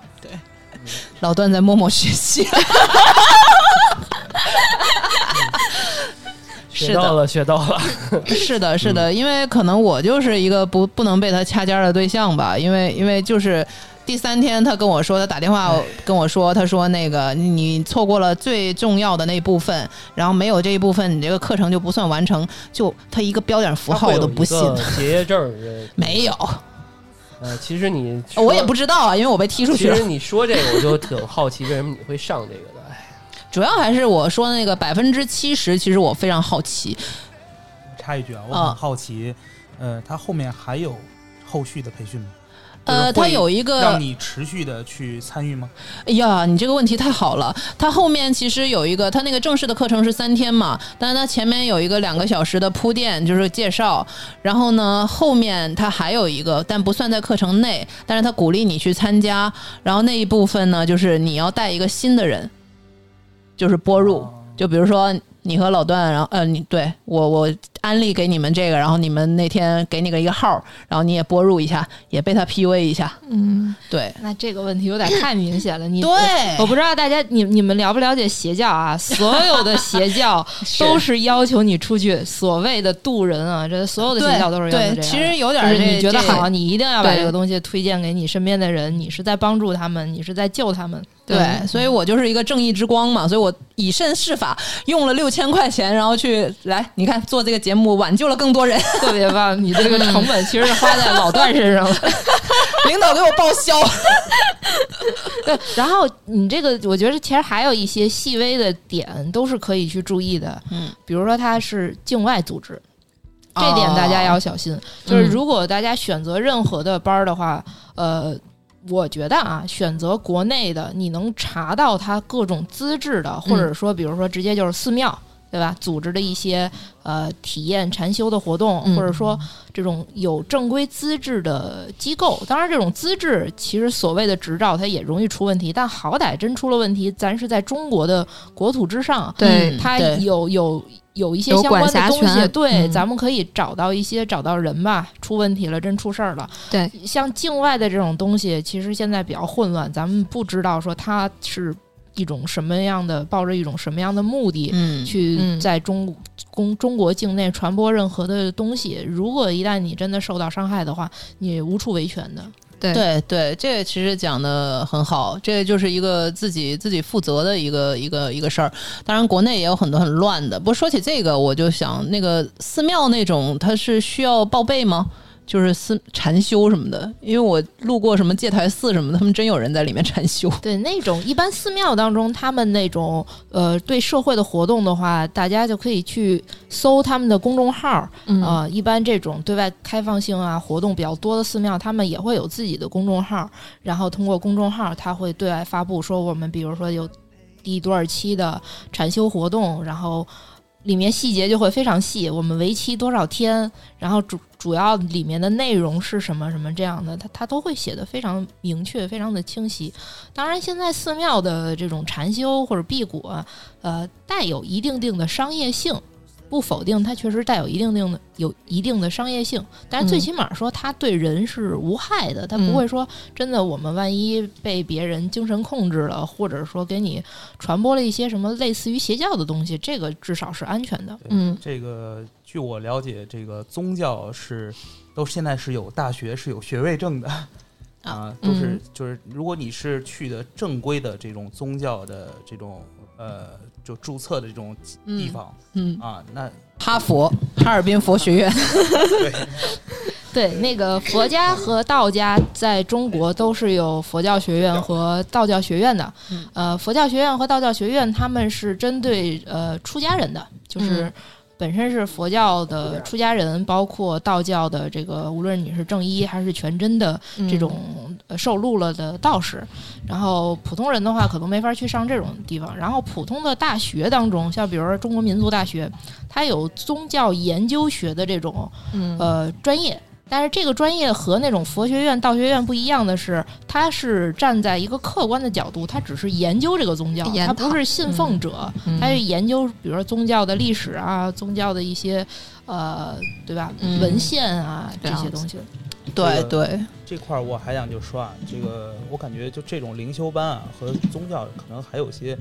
Speaker 1: 老段在默默学习，
Speaker 3: 学到了，学到了。
Speaker 1: 是的，是的，因为可能我就是一个不不能被他掐尖儿的对象吧，因为因为就是。第三天，他跟我说，他打电话跟我说，他说那个你错过了最重要的那部分，然后没有这一部分，你这个课程就不算完成。就他一个标点符号我都不信，
Speaker 3: 它会有一个结业证儿
Speaker 1: 没有，
Speaker 3: 呃，其实你
Speaker 1: 我也不知道啊，因为我被踢出去了
Speaker 3: 其实。你说这个，我就挺好奇，为什么你会上这个的？哎，
Speaker 1: 主要还是我说那个百分之七十，其实我非常好奇。
Speaker 6: 插一句啊，我
Speaker 1: 啊
Speaker 6: 很好奇，呃，他后面还有后续的培训吗？
Speaker 1: 呃，他
Speaker 6: 就是会
Speaker 1: 有一个
Speaker 6: 让你持续的去参与吗？
Speaker 1: 哎呀，你这个问题太好了。它后面其实有一个，它那个正式的课程是三天嘛，但是它前面有一个两个小时的铺垫，就是介绍。然后呢，后面它还有一个，但不算在课程内，但是它鼓励你去参加。然后那一部分呢，就是你要带一个新的人，就是播入。
Speaker 6: 哦
Speaker 1: 就比如说你和老段，然后呃，你对我我安利给你们这个，然后你们那天给你个一个号，然后你也播入一下，也被他 PUA 一下。
Speaker 4: 嗯
Speaker 1: 对
Speaker 5: 那这个问题有点太明显了。你
Speaker 1: 对
Speaker 5: 我不知道大家你你们了不了解邪教啊？所有的邪教 都是要求你出去所谓的渡人啊，这所有的邪教都是要求这样。
Speaker 1: 对，其实有点
Speaker 5: 你觉得好，你一定要把这个东西推荐给你身边的人，你是在帮助他们，你是在救他们。
Speaker 1: 对，所以我就是一个正义之光嘛，所以我以身试法，用了六千块钱，然后去来，你看做这个节目，挽救了更多人，
Speaker 5: 特别棒，你这个成本其实是花在老段身上了。
Speaker 1: 领导给我报销。
Speaker 5: 对，然后你这个，我觉得其实还有一些细微的点都是可以去注意的，
Speaker 1: 嗯，
Speaker 5: 比如说它是境外组织，这点大家要小心。就是如果大家选择任何的班儿的话，呃。我觉得啊，选择国内的，你能查到它各种资质的，或者说，比如说直接就是寺庙，对吧？组织的一些呃体验禅修的活动，
Speaker 1: 嗯
Speaker 5: 或者说这种有正规资质的机构。当然，这种资质其实所谓的执照，它也容易出问题，但好歹真出了问题，咱是在中国的国土之上，
Speaker 4: 对
Speaker 1: 嗯
Speaker 5: 它有有有一些相关的东西，对，
Speaker 1: 嗯
Speaker 5: 咱们可以找到一些找到人吧，出问题了，真出事儿了。
Speaker 4: 对，
Speaker 5: 像境外的这种东西，其实现在比较混乱，咱们不知道说它是一种什么样的，抱着一种什么样的目的。
Speaker 1: 嗯，
Speaker 5: 去
Speaker 4: 嗯
Speaker 5: 在中公中国境内传播任何的东西，如果一旦你真的受到伤害的话，你无处维权的。
Speaker 4: 对
Speaker 1: 对对，这个其实讲的很好，这个就是一个自己自己负责的一个一个一个事儿。当然，国内也有很多很乱的。不过说起这个，我就想那个寺庙那种，它是需要报备吗？就是寺禅修什么的，因为我路过什么戒台寺什么的，他们真有人在里面 禅修。
Speaker 5: 对那种一般寺庙当中，他们那种呃对社会的活动的话，大家就可以去搜他们的公众号
Speaker 4: 嗯
Speaker 5: 啊、一般这种对外开放性啊活动比较多的寺庙，他们也会有自己的公众号，然后通过公众号，他会对外发布说我们比如说有第多少期的禅修活动，然后里面细节就会非常细，我们为期多少天，然后主主要里面的内容是什么什么这样的，他他都会写的非常明确，非常的清晰。当然，现在寺庙的这种禅修或者辟谷啊，呃，带有一定定的商业性。不否定它确实带有一定定的有一定的商业性，但是最
Speaker 4: 嗯。
Speaker 5: 起码说它对人是无害的，它
Speaker 1: 嗯。
Speaker 5: 不会说真的我们万一被别人精神控制了，或者说给你传播了一些什么类似于邪教的东西，这个至少是安全的。
Speaker 4: 嗯。
Speaker 6: 这个据我了解，这个宗教是都现在是有大学是有学位证的啊，都是
Speaker 4: 嗯。
Speaker 6: 就是如果你是去的正规的这种宗教的这种呃就注册的这种地方
Speaker 1: 嗯，
Speaker 6: 啊，那
Speaker 1: 哈佛、哈尔滨佛学院，
Speaker 6: 对。
Speaker 5: 对，那个佛家和道家在中国都是有佛教学院和道教学院的。
Speaker 1: 嗯。
Speaker 5: 呃，佛教学院和道教学院他们是针对呃出家人的，就是
Speaker 4: 嗯
Speaker 5: 本身是佛教的出家人，包括道教的这个，无论你是正一还是全真的
Speaker 4: 嗯
Speaker 5: 这种呃受录了的道士，然后普通人的话可能没法去上这种地方。然后普通的大学当中，像比如说中国民族大学，它有宗教研究学的这种
Speaker 4: 嗯
Speaker 5: 呃专业。但是这个专业和那种佛学院、道学院不一样的是，它是站在一个客观的角度，它只是研究这个宗教，它不是信奉者，
Speaker 4: 嗯。
Speaker 5: 它是研究，比如说宗教的历史啊，宗教的一些呃，对吧，
Speaker 4: 嗯。
Speaker 5: 文献啊这些东西。
Speaker 1: 对对，
Speaker 6: 这块儿我还想就说啊，这个我感觉就这种灵修班啊和宗教可能还有些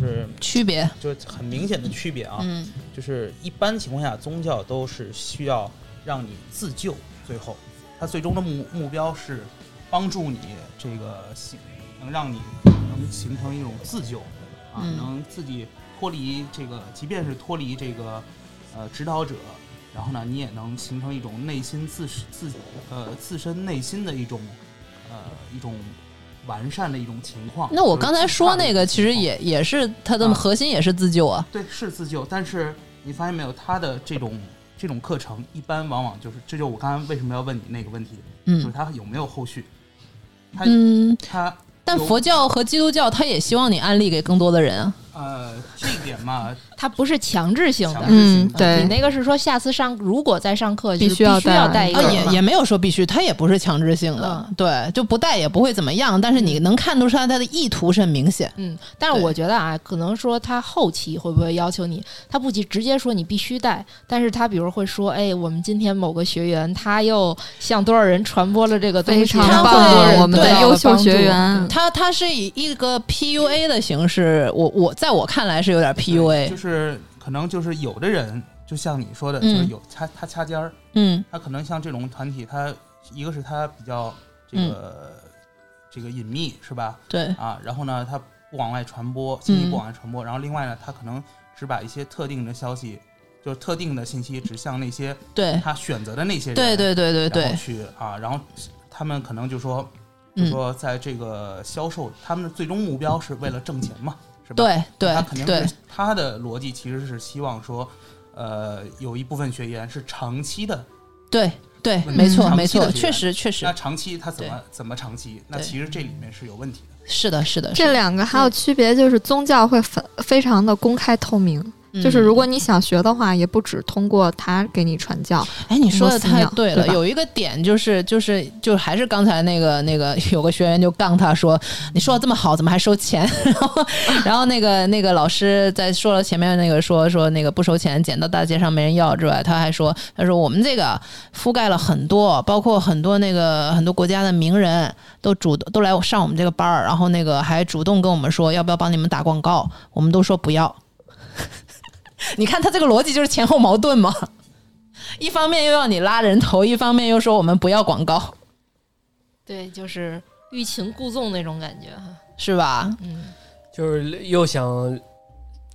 Speaker 6: 就是
Speaker 1: 区别，
Speaker 6: 就是很明显的区别啊，
Speaker 1: 嗯。
Speaker 6: 就是一般情况下宗教都是需要让你自救，最后他最终的目目标是帮助你这个形，能让你能形成一种自救啊，
Speaker 1: 嗯
Speaker 6: 能自己脱离这个，即便是脱离这个呃指导者。然后呢，你也能形成一种内心自自呃自身内心的一种呃一种完善的一种情况。
Speaker 1: 那我刚才说那个，其实也也是它的
Speaker 6: 啊
Speaker 1: 核心也是自救啊。
Speaker 6: 对，是自救，但是你发现没有，它的这种这种课程一般往往就是，这就是我刚才为什么要问你那个问题，就是
Speaker 1: 嗯
Speaker 6: 他有没有后续？他
Speaker 1: 嗯，
Speaker 6: 他
Speaker 1: 但佛教和基督教，他也希望你安利给更多的人啊。
Speaker 6: 呃这一点嘛，
Speaker 5: 它不是强制性的。
Speaker 4: 嗯对。
Speaker 5: 你那个是说下次上，如果再上课，就
Speaker 4: 必须要带
Speaker 5: 一个
Speaker 1: 也也没有说必须，它也不是强制性的，对，就不带也不会怎么样，但是你能看得出来他的意图是很明显。
Speaker 5: 嗯，但是我觉得啊，可能说他后期会不会要求你，他不直直接说你必须带，但是他比如会说，哎，我们今天某个学员他又向多少人传播了这个东西，
Speaker 4: 非常
Speaker 1: 他
Speaker 4: 棒我们的
Speaker 1: 对
Speaker 4: 优秀学员，
Speaker 1: 他他是以一个 PUA 的形式，我我在我看来是有点
Speaker 6: 就
Speaker 1: PUA，就
Speaker 6: 是可能就是有的人，就像你说的，就是
Speaker 1: 嗯
Speaker 6: 有掐他掐尖儿，
Speaker 1: 嗯。
Speaker 6: 他可能像这种团体，他一个是他比较这
Speaker 1: 嗯。
Speaker 6: 个、这个隐秘是吧？
Speaker 1: 对，
Speaker 6: 啊，然后呢，他不往外传播，信息
Speaker 1: 嗯
Speaker 6: 不往外传播，然后另外呢，他可能只把一些特定的消息，就是特定的信息指向那些
Speaker 1: 对。
Speaker 6: 他选择的那些人，
Speaker 1: 对对对对
Speaker 6: 然
Speaker 1: 对
Speaker 6: 后，去啊，然后他们可能就说，就
Speaker 1: 嗯，
Speaker 6: 说在这个销售，他们的最终目标是为了挣钱嘛，是吧？
Speaker 1: 对对
Speaker 6: 他肯定
Speaker 1: 对
Speaker 6: 是他的逻辑其实是希望说，呃，有一部分学员是长期的，
Speaker 1: 对对，
Speaker 6: 嗯
Speaker 1: 没错没错，确实确实
Speaker 6: 那长期他怎么怎么长期？那其实这里面是有问题的。
Speaker 1: 是的是的，
Speaker 4: 这两个还有区别，就是宗教会非非常的公开透明，就是如
Speaker 1: 嗯
Speaker 4: 果你想学的话，也不只通过他给你传教，
Speaker 1: 哎，你说的太对了，
Speaker 4: 对
Speaker 1: 有一个点就是就是就还是刚才那个那个有个学员就杠他说，你说的这么好，怎么还收钱？然后然后那个那个老师在说了前面那个说说那个不收钱，捡到大街上没人要之外，他还说他说我们这个覆盖了很多，包括很多那个很多国家的名人都主动都来上我们这个班儿，然后那个还主动跟我们说要不要帮你们打广告，我们都说不要。你看他这个逻辑就是前后矛盾嘛？一方面又要你拉人头，一方面又说我们不要广告。
Speaker 5: 对，就是欲擒故纵那种感觉哈。
Speaker 1: 是吧？
Speaker 5: 嗯，
Speaker 3: 就是又想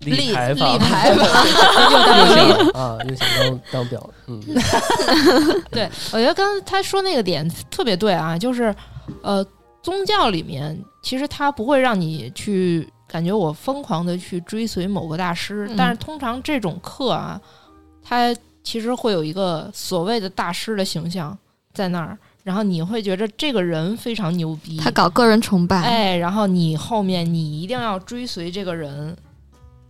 Speaker 3: 立
Speaker 1: 立
Speaker 3: 牌坊，
Speaker 1: 立牌坊
Speaker 3: 又想啊，又想当当表，嗯，
Speaker 5: 对，我觉得刚才他说那个点特别对啊，就是呃，宗教里面其实他不会让你去感觉我疯狂的去追随某个大师，
Speaker 4: 嗯。
Speaker 5: 但是通常这种课啊，它其实会有一个所谓的大师的形象在那儿，然后你会觉得这个人非常牛逼，
Speaker 4: 他搞个人崇拜，
Speaker 5: 哎，然后你后面你一定要追随这个人，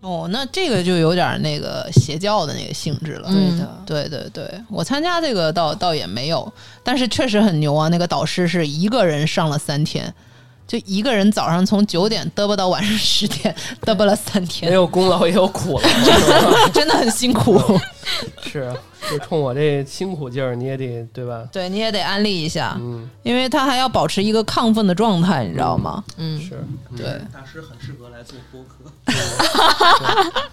Speaker 1: 哦，那这个就有点那个邪教的那个性质了。
Speaker 4: 嗯
Speaker 5: 对的，
Speaker 1: 对对对，我参加这个倒倒也没有，但是确实很牛啊！那个导师是一个人上了三天，就一个人早上从九点嘚啵到晚上十点，嘚啵了三
Speaker 3: 没
Speaker 1: 天，
Speaker 3: 有功劳也有苦劳，
Speaker 1: 真的很辛苦。
Speaker 3: 是啊，就冲我这辛苦劲儿，你也得对吧？
Speaker 1: 对，你也得安利一下，
Speaker 3: 嗯，
Speaker 1: 因为他还要保持一个亢奋的状态，你知道吗？
Speaker 4: 嗯，
Speaker 3: 是，嗯
Speaker 1: 对，
Speaker 6: 大师很适合来做播客。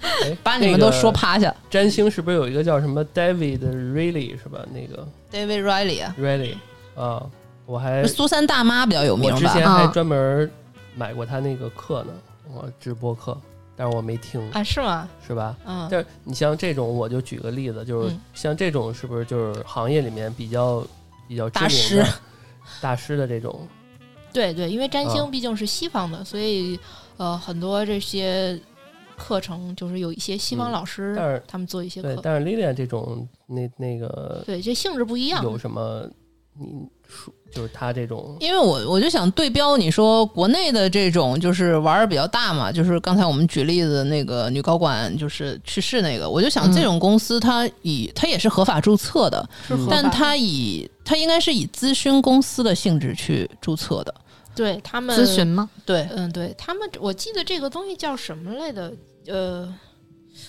Speaker 3: 哎，
Speaker 1: 把你们都说趴下。
Speaker 3: 占星是不是有一个叫什么 David Riley 是吧？那个
Speaker 1: David Riley 啊
Speaker 3: ，Riley 啊，我还
Speaker 1: 苏三大妈比较有名吧？
Speaker 3: 我之前还
Speaker 4: 啊
Speaker 3: 专门买过他那个课呢，我直播课，但是我没听，
Speaker 5: 啊，是吗？
Speaker 3: 是吧？
Speaker 5: 嗯，
Speaker 3: 但是你像这种，我就举个例子，就是
Speaker 5: 嗯
Speaker 3: 像这种是不是就是行业里面比较比较知名
Speaker 1: 大师
Speaker 3: 大师的这种？
Speaker 5: 对对，因为占
Speaker 3: 啊
Speaker 5: 星毕竟是西方的，所以呃，很多这些课程就是有一些西方
Speaker 3: 嗯
Speaker 5: 老师、
Speaker 3: 但是
Speaker 5: 他们做一些
Speaker 3: 对，
Speaker 5: 课，
Speaker 3: 但是 Lilian 这种那那个
Speaker 5: 对，这性质不一样。
Speaker 3: 有什么？你说就是他这种
Speaker 1: 因为我我就想对标你说国内的这种就是玩儿比较大嘛，就是刚才我们举例子那个女高管就是去世那个，我就想
Speaker 4: 嗯
Speaker 1: 这种公司它以它也是合法注册的，
Speaker 3: 嗯
Speaker 1: 但它以它应该是以咨询公司的性质去注册的。
Speaker 5: 对他们
Speaker 4: 咨询，吗？
Speaker 1: 对，
Speaker 5: 嗯，对他们，我记得这个东西叫什么来的？呃，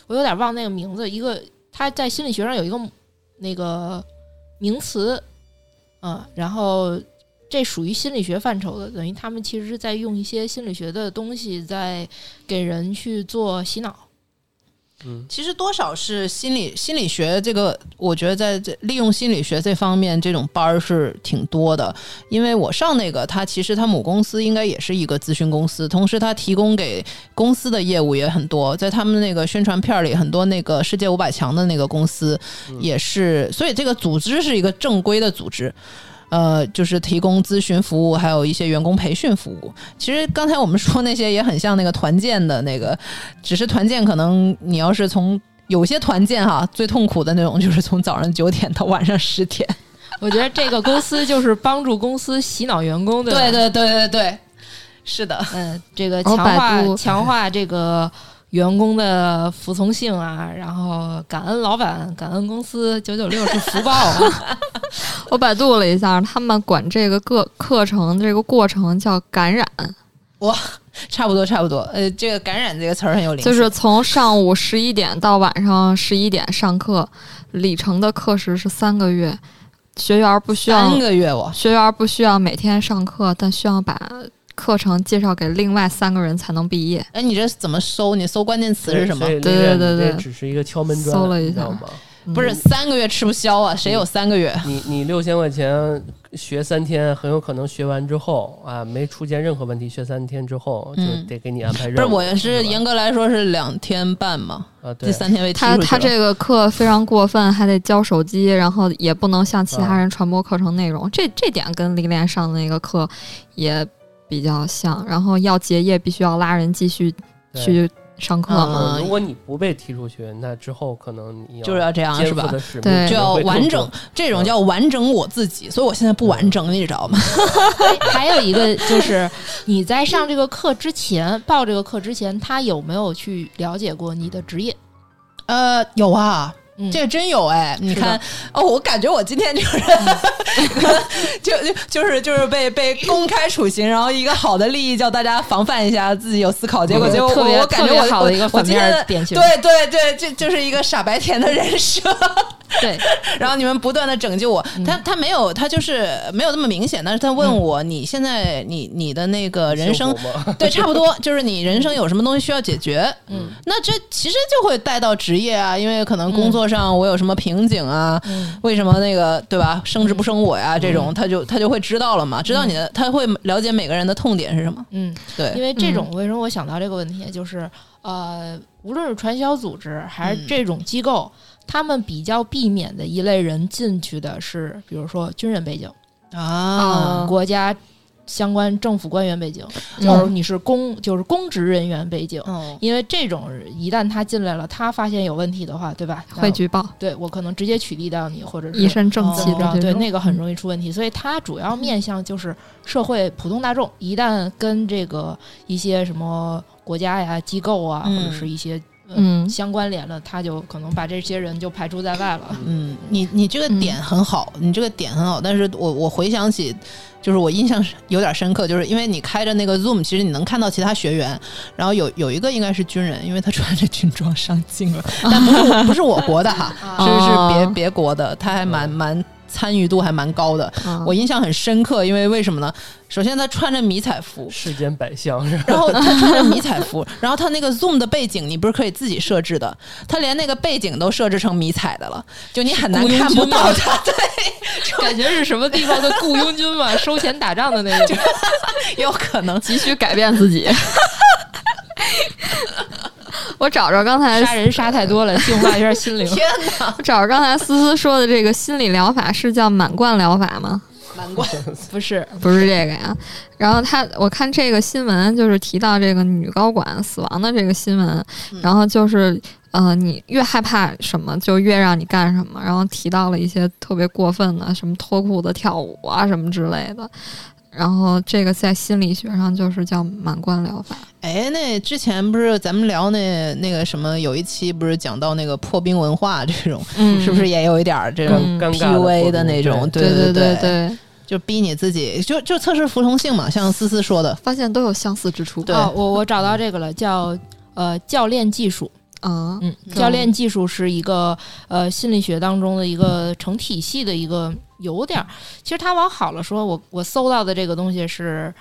Speaker 5: 我有点忘那个名字。一个他在心理学上有一个那个名词，嗯，然后这属于心理学范畴的，等于他们其实是在用一些心理学的东西在给人去做洗脑。
Speaker 1: 其实多少是心理心理学这个，我觉得在这利用心理学这方面，这种班儿是挺多的。因为我上那个，他其实他母公司应该也是一个咨询公司，同时他提供给公司的业务也很多，在他们那个宣传片儿里，很多那个世界五百强的那个公司也是，所以这个组织是一个正规的组织。呃，就是提供咨询服务，还有一些员工培训服务。其实刚才我们说那些也很像那个团建的那个，只是团建可能你要是从有些团建哈，最痛苦的那种就是从早上九点到晚上十点。
Speaker 5: 我觉得这个公司就是帮助公司洗脑员工的，
Speaker 1: 对对对对对，是的，
Speaker 5: 嗯，这个
Speaker 4: 哦
Speaker 5: 强
Speaker 4: 百
Speaker 5: 化
Speaker 4: 度
Speaker 5: 强化这个员工的服从性啊，然后感恩老板，感恩公司，九九六是福报啊。
Speaker 4: 我百度了一下，他们管这个课课程这个过程叫感染，哇
Speaker 1: 差不多差不多。呃，这个“感染”这个词儿很有灵性，
Speaker 4: 就是从上午十一点到晚上十一点上课，里程的课时是三个月。学员不需要
Speaker 1: 三个月我。
Speaker 4: 学员不需要每天上课，但需要把课程介绍给另外三个人才能毕业。
Speaker 1: 哎，你这怎么搜？你搜关键词是什么
Speaker 4: 对对对对
Speaker 3: 这只是一个敲门砖，
Speaker 4: 搜了一下？
Speaker 1: 不是三个月吃不消啊？谁有三个月？
Speaker 3: 你你六千块钱学三天，很有可能学完之后啊，没出现任何问题，学三天之后就
Speaker 1: 嗯
Speaker 3: 得给你安排任务。
Speaker 1: 不是，我是严格来说是两天半嘛，
Speaker 3: 啊，对
Speaker 1: 第，三天被踢出去了
Speaker 4: 他他这个课非常过分，还得交手机，然后也不能向其他人传播课程内容。这这点跟历练上的那个课也比较像。然后要结业，必须要拉人继续去上课
Speaker 1: 嗯。
Speaker 3: 如果你不被踢出去，那之后可能你
Speaker 1: 就是要这样是吧？
Speaker 4: 对
Speaker 1: 就要完整，这种叫完整我自己，所以我现在不完整，你知道吗？
Speaker 5: 还有一个就是你在上这个课之前，报这个课之前，他有没有去了解过你的职业？
Speaker 1: 呃，有啊，
Speaker 5: 嗯，
Speaker 1: 这个真有哎！你看哦，我感觉我今天就是 就就就是就是被被公开处刑，然后一个好的利益叫大家防范一下，自己有思考，结果
Speaker 5: 嗯
Speaker 1: 结果我我感觉我
Speaker 5: 好的一个
Speaker 1: 我
Speaker 5: 反面
Speaker 1: 我今天的
Speaker 5: 典型。
Speaker 1: 对对对，这就是一个傻白甜的人设。
Speaker 5: 对，
Speaker 1: 然后你们不断的拯救我。
Speaker 5: 嗯
Speaker 1: 他他没有，他就是没有那么明显，但是他问我，你现在你你的那个人生 对，差不多就是你人生有什么东西需要解决。
Speaker 5: 嗯
Speaker 1: 那这其实就会带到职业啊，因为可能工作上我有什么瓶颈啊，
Speaker 5: 嗯。
Speaker 1: 为什么那个对吧，升职不升我呀，这种他就他就会知道了嘛，知道你的，他会了解每个人的痛点是什么。
Speaker 5: 嗯，
Speaker 1: 对，
Speaker 5: 因为这种为什么我想到这个问题，就是呃，无论是传销组织还是
Speaker 1: 嗯。
Speaker 5: 这种机构，他们比较避免的一类人进去的是，比如说军人背景、
Speaker 1: 啊，
Speaker 5: 国家相关政府官员背景，
Speaker 4: 嗯
Speaker 5: 就是你是公就是公职人员背景。
Speaker 1: 嗯
Speaker 5: 因为这种一旦他进来了，他发现有问题的话，对吧？
Speaker 4: 会举报，
Speaker 5: 对我可能直接取缔掉你，或者是
Speaker 4: 一身正气？
Speaker 5: 对，那个很容易出问题，所以他主要面向就是社会普通大众。一旦跟这个一些什么国家呀、机构啊，
Speaker 1: 嗯
Speaker 5: 或者是一些
Speaker 4: 嗯。
Speaker 5: 相关联了，他就可能把这些人就排除在外了。
Speaker 1: 嗯，你你这个点很好，你这个点很好，但是我我回想起，就是我印象是有点深刻，就是因为你开着那个 Zoom，其实你能看到其他学员，然后有有一个应该是军人，因为他穿着军装上镜了，但不是不是我国的哈，是是别
Speaker 4: 哦。
Speaker 1: 别国的，他还蛮蛮参与度还蛮高的，
Speaker 4: 嗯
Speaker 1: 我印象很深刻，因为为什么呢？首先他穿着迷彩服，
Speaker 3: 世间百相是吧？
Speaker 1: 然后他穿着迷彩服，然后他那个 Zoom 的背景你不是可以自己设置的，他连那个背景都设置成迷彩的了，就你很难看不到他。对，
Speaker 5: 感觉是什么地方的雇佣军嘛，收钱打仗的那种。
Speaker 1: 有可能。
Speaker 4: 急需改变自己。我找着刚才
Speaker 5: 杀人杀太多了，净化一下心灵。
Speaker 1: 天哪，
Speaker 4: 我找着刚才思思说的这个心理疗法是叫满贯疗法吗？
Speaker 1: 满贯
Speaker 5: 不是，
Speaker 4: 不是这个呀。然后他，我看这个新闻就是提到这个女高管死亡的这个新闻，然后就是呃，你越害怕什么，就越让你干什么。然后提到了一些特别过分的，什么脱裤子跳舞啊什么之类的。然后这个在心理学上就是叫满贯疗法。
Speaker 1: 哎，那之前不是咱们聊那那个什么，有一期不是讲到那个破冰文化这种，
Speaker 4: 嗯
Speaker 1: 是不是也有一点儿这种
Speaker 4: 嗯
Speaker 3: 尴尬的
Speaker 1: PUA 的那种？
Speaker 3: 对
Speaker 1: 对
Speaker 4: 对对
Speaker 1: 对，
Speaker 4: 对，
Speaker 1: 就逼你自己，就就测试服从性嘛，像思思说的。
Speaker 4: 发现都有相似之处。
Speaker 1: 对
Speaker 5: 哦，我我找到这个了，叫呃教练技术。
Speaker 4: 啊，
Speaker 5: 嗯，教练技术是一个呃心理学当中的一个成体系的一个有点儿，其实它往好了说，我我搜到的这个东西是，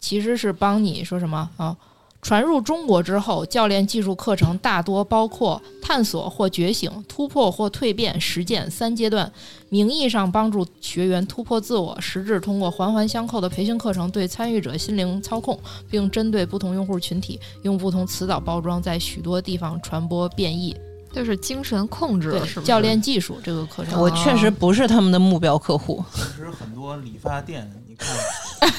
Speaker 5: 其实是帮你说什么啊？传入中国之后，教练技术课程大多包括探索或觉醒、突破或蜕变、实践三阶段，名义上帮助学员突破自我，实质通过环环相扣的培训课程对参与者心灵操控，并针对不同用户群体，用不同词藻包装，在许多地方传播变异。
Speaker 4: 就是精神控制，
Speaker 5: 对
Speaker 4: 是？
Speaker 5: 教练技术这个课程，
Speaker 1: 我确实不是他们的目标客户，
Speaker 6: 其实很多理发店，你看，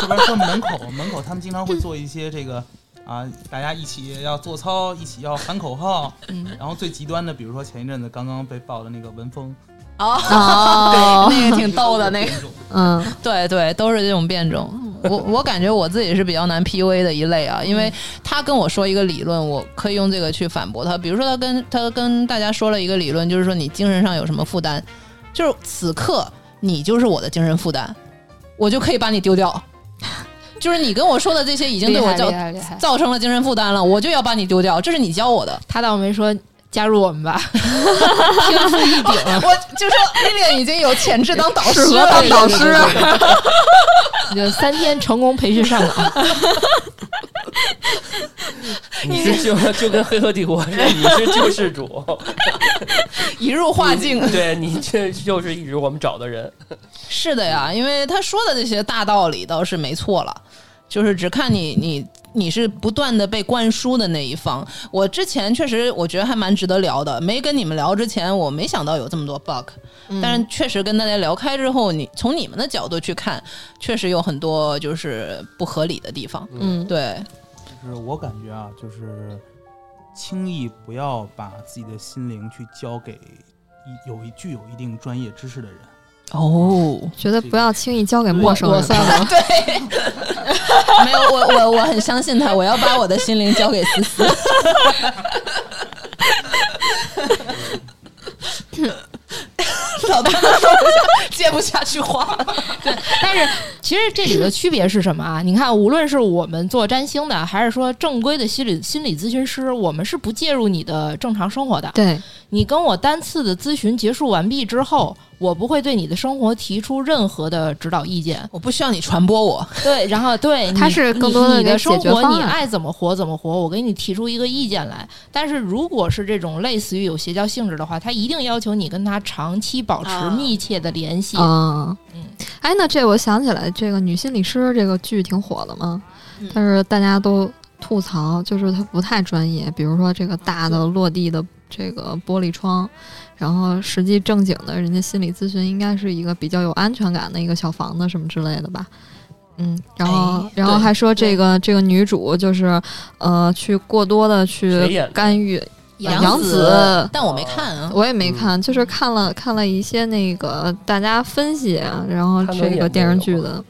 Speaker 6: 这边说门口门口，他们经常会做一些这个啊，大家一起要做操，一起要喊口号。
Speaker 5: 嗯，
Speaker 6: 然后最极端的，比如说前一阵子刚刚被爆的那个文峰，
Speaker 4: 哦，
Speaker 1: 那个挺逗的那个。
Speaker 4: 嗯
Speaker 1: 对对，都是这种变种。我我感觉我自己是比较难 PUA 的一类啊，因为他跟我说一个理论，我可以用这个去反驳他。比如说，他跟他跟大家说了一个理论，就是说你精神上有什么负担，就是此刻你就是我的精神负担，我就可以把你丢掉。就是你跟我说的这些已经对我造。造成了精神负担了，我就要把你丢掉，这是你教我的。
Speaker 5: 他倒没说加入我们吧，天赋异禀。
Speaker 1: 我就说 Lilian 已经有潜质当导师
Speaker 4: 适合
Speaker 1: 了，
Speaker 4: 当导师
Speaker 5: 就三天成功培训上岗，
Speaker 3: 你是就就跟黑客帝国似的，你是救世主，
Speaker 1: 一入化境。
Speaker 3: 对你这就是一直我们找的人。
Speaker 1: 是的呀，因为他说的这些大道理倒是没错了，就是只看你你你是不断的被灌输的那一方。我之前确实我觉得还蛮值得聊的，没跟你们聊之前，我没想到有这么多 bug，、但是确实跟大家聊开之后，你从你们的角度去看，确实有很多就是不合理的地方。
Speaker 4: 嗯，
Speaker 1: 对，
Speaker 6: 就是我感觉啊，就是轻易不要把自己的心灵去交给一有一具有一定专业知识的人。
Speaker 1: 哦，
Speaker 4: 觉得不要轻易交给陌生人。
Speaker 5: 我算了，
Speaker 1: 对，没有我我我很相信他，我要把我的心灵交给思思。老大说不下，接不下去话了。
Speaker 5: 但是其实这里的区别是什么啊？你看，无论是我们做占星的，还是说正规的心理心理咨询师，我们是不介入你的正常生活的。
Speaker 4: 对，
Speaker 5: 你跟我单次的咨询结束完毕之后，我不会对你的生活提出任何的指导意见。
Speaker 1: 我不需要你传播我，
Speaker 5: 对，然后对，
Speaker 4: 它
Speaker 5: 你
Speaker 4: 是更多的
Speaker 5: 你你的生活，你爱怎么活怎么活，我给你提出一个意见来。但是如果是这种类似于有邪教性质的话，他一定要求你跟他长期保持
Speaker 1: 啊。
Speaker 5: 密切的联系。
Speaker 4: 啊，
Speaker 5: 嗯，
Speaker 4: 哎，那这我想起来，这个女心理师这个剧挺火的嘛，
Speaker 1: 嗯。
Speaker 4: 但是大家都吐槽，就是它不太专业，比如说这个大的落地的这个玻璃窗，然后实际正经的人家心理咨询应该是一个比较有安全感的一个小房子什么之类的吧。嗯，然后，
Speaker 1: 哎
Speaker 4: 然后还说这个这个女主就是，呃，去过多的去干预，杨
Speaker 1: 子
Speaker 4: 紫，
Speaker 1: 但我没看啊。
Speaker 4: 我也没看，就是看了看了一些那个大家分析啊，然后这个电视剧的，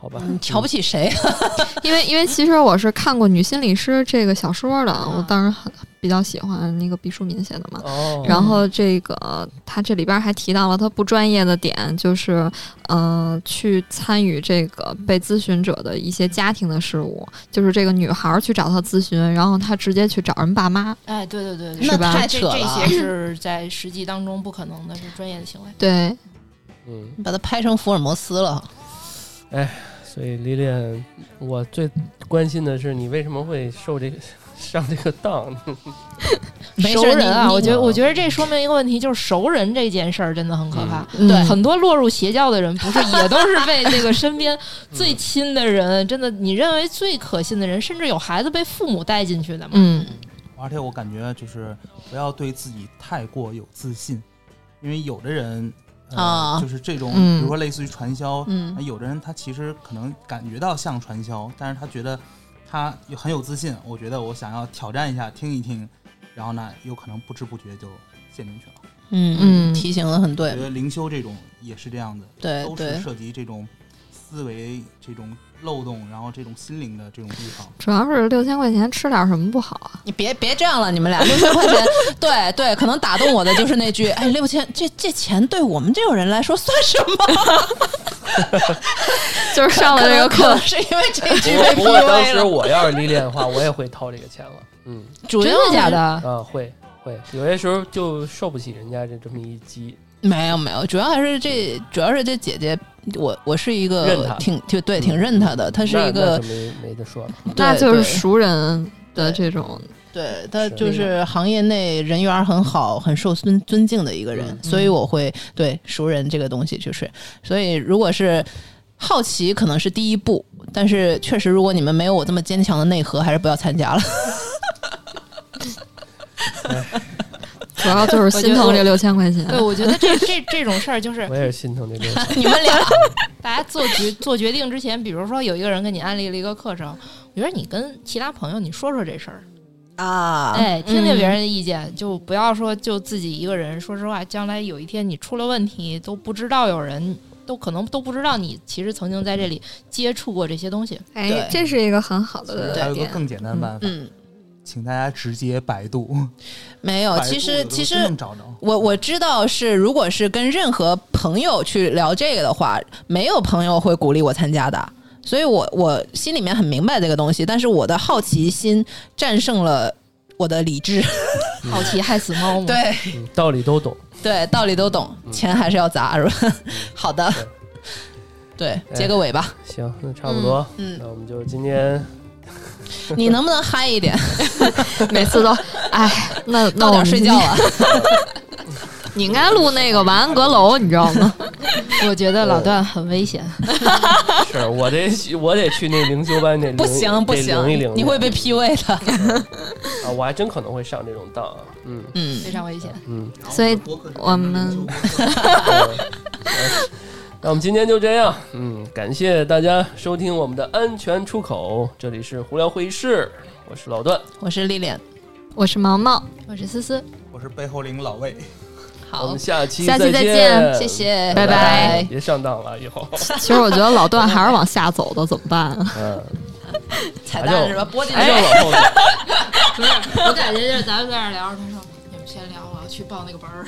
Speaker 3: 好吧，
Speaker 1: 你瞧不起谁？
Speaker 4: 因为因为其实我是看过《女心理师》这个小说的，我当时很比较喜欢那个毕淑敏写的嘛。
Speaker 3: 哦，
Speaker 4: 然后这个他这里边还提到了他不专业的点，就是呃去参与这个被咨询者的一些家庭的事务，就是这个女孩儿去找他咨询，然后他直接去找人爸妈，
Speaker 5: 哎，对对对对，
Speaker 1: 那
Speaker 4: 吧
Speaker 5: 这
Speaker 1: 太扯了
Speaker 5: 这些是在实际当中不可能的，是专业的行为。
Speaker 4: 对，
Speaker 3: 嗯，
Speaker 1: 你把它拍成福尔摩斯了。
Speaker 3: 哎所以李炼，我最关心的是你为什么会受这个上这个当？
Speaker 1: 没事，
Speaker 5: 熟人啊，我觉得，我觉得这说明一个问题，就是熟人这件事儿真的很可怕。
Speaker 4: 嗯
Speaker 1: 对
Speaker 5: 很多落入邪教的人，不是也都是被那个身边最亲的人，真的你认为最可信的人，甚至有孩子被父母带进去的嘛？
Speaker 4: 嗯
Speaker 6: 而且我感觉就是不要对自己太过有自信，因为有的人。呃、
Speaker 1: 啊
Speaker 6: 就是这种，
Speaker 4: 嗯
Speaker 6: 比如说类似于传销，
Speaker 1: 嗯
Speaker 6: 那有的人他其实可能感觉到像传销，但是他觉得他有很有自信。我觉得我想要挑战一下，听一听，然后呢，有可能不知不觉就陷进去了。
Speaker 1: 嗯
Speaker 4: 嗯
Speaker 1: 提醒的很对
Speaker 6: 我觉，得灵修这种也是这样的，都
Speaker 1: 对都
Speaker 6: 是涉及这种思维这种漏洞，然后这种心灵的这种地方。
Speaker 4: 主要是六千块钱吃点什么不好啊？
Speaker 1: 你别别这样了，你们俩六千块钱，对对，可能打动我的就是那句，哎，六千这这钱对我们这种人来说算什么？
Speaker 4: 就是上了这个课，
Speaker 1: 是因为这 句
Speaker 3: 不过
Speaker 1: 被
Speaker 3: 不过当时，我要是历练的话，我也会掏这个钱了。嗯
Speaker 1: 主要
Speaker 5: 真的假？的？
Speaker 3: 啊，会会，有些时候就受不起人家这这么一击。
Speaker 1: 没有没有，主要还是这，主要是这姐姐，我我是一个挺就对挺认她的，她是一个
Speaker 3: 那就没没得说了。
Speaker 4: 那就是熟人的这种，
Speaker 1: 对，他就是行业内人缘很好、很受尊尊敬的一个人，
Speaker 3: 嗯
Speaker 1: 所以我会对熟人这个东西就是，所以如果是好奇，可能是第一步，但是确实，如果你们没有我这么坚强的内核，还是不要参加了。
Speaker 4: 主要就是心疼这六千块钱。
Speaker 5: 对，我觉得这这这种事儿就是
Speaker 3: 我也是心疼这六千。
Speaker 1: 你们俩，
Speaker 5: 大家做决做决定之前，比如说有一个人给你安利了一个课程，我觉得你跟其他朋友你说说这事儿，
Speaker 1: 啊
Speaker 5: 哎，听听别人的意见，就不要说就自己一个人。说实话，将来有一天你出了问题，都不知道有人。都可能都不知道你其实曾经在这里接触过这些东西。
Speaker 4: 哎，这是一个很好的点。
Speaker 6: 还有一个更简单的办法，
Speaker 1: 嗯，
Speaker 6: 请大家直接百度。
Speaker 1: 没有，其实其实。我我知道是，如果是跟任何朋友去聊这个的话，没有朋友会鼓励我参加的。所以我我心里面很明白这个东西，但是我的好奇心战胜了我的理智。
Speaker 5: 好奇害死猫嘛。
Speaker 1: 对
Speaker 3: 嗯道理都懂。
Speaker 1: 对，道理都懂，钱还是要砸，是吧？好的，对，结个尾吧。
Speaker 3: 行，那差不多。
Speaker 1: 嗯，
Speaker 3: 那我们就今天
Speaker 1: 你能不能嗨一点？
Speaker 4: 每次都，哎，那那
Speaker 1: 到点
Speaker 4: 我们
Speaker 1: 睡觉了。
Speaker 4: 你应该录那个晚安阁楼，你知道吗？
Speaker 5: 我觉得老段很危险。
Speaker 3: 是我得我得去那灵修班那
Speaker 1: 不行不行
Speaker 3: 一，
Speaker 1: 你会被 PUA 的。
Speaker 3: 啊！我还真可能会上这种当啊。嗯
Speaker 1: 嗯
Speaker 5: 非，常危险。
Speaker 3: 嗯，
Speaker 4: 所以我们
Speaker 3: 那我们今天就这样。嗯，感谢大家收听我们的安全出口，这里是胡聊会议室，我是老段。
Speaker 1: 我是丽丽。
Speaker 4: 我是毛毛，
Speaker 5: 我是思思，
Speaker 6: 我是背后领老魏。
Speaker 1: 好
Speaker 3: 我们，下期
Speaker 4: 下期再
Speaker 3: 见，
Speaker 1: 谢谢，
Speaker 4: 拜拜
Speaker 1: 拜。
Speaker 3: 别上当了，以后。
Speaker 4: 其实我觉得老段还是往下走的，怎么办啊？
Speaker 3: 嗯，
Speaker 1: 彩蛋是吧？播进去。
Speaker 5: 不是，我感觉就是咱们在这聊着，他说你们先聊，我去报那个班儿。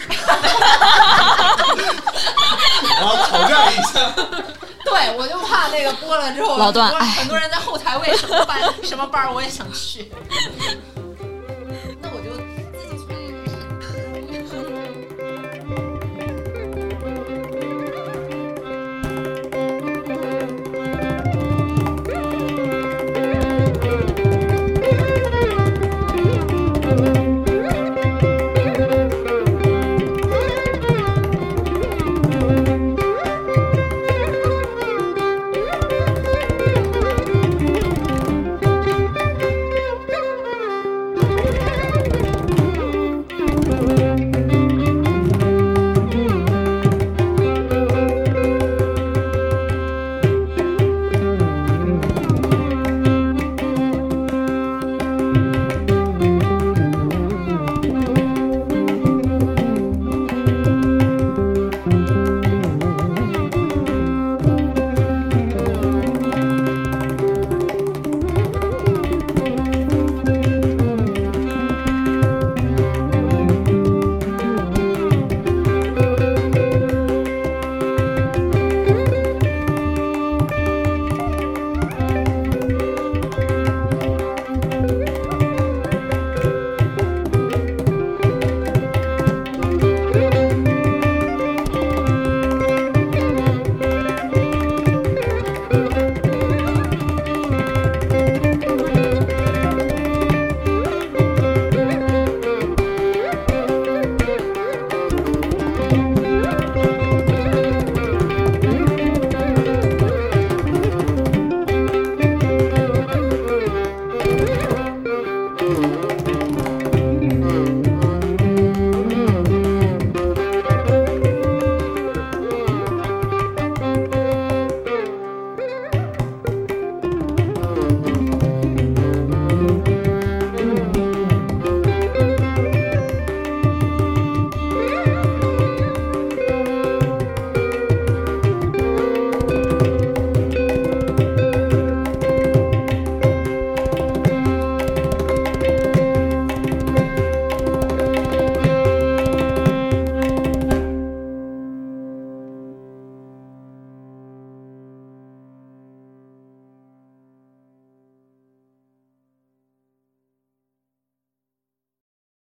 Speaker 6: 我要挑战一下。
Speaker 1: 对，我就怕那个播了之后，
Speaker 4: 老段，
Speaker 1: 很多人在后台问什么班、什么班，我也想去。那我就。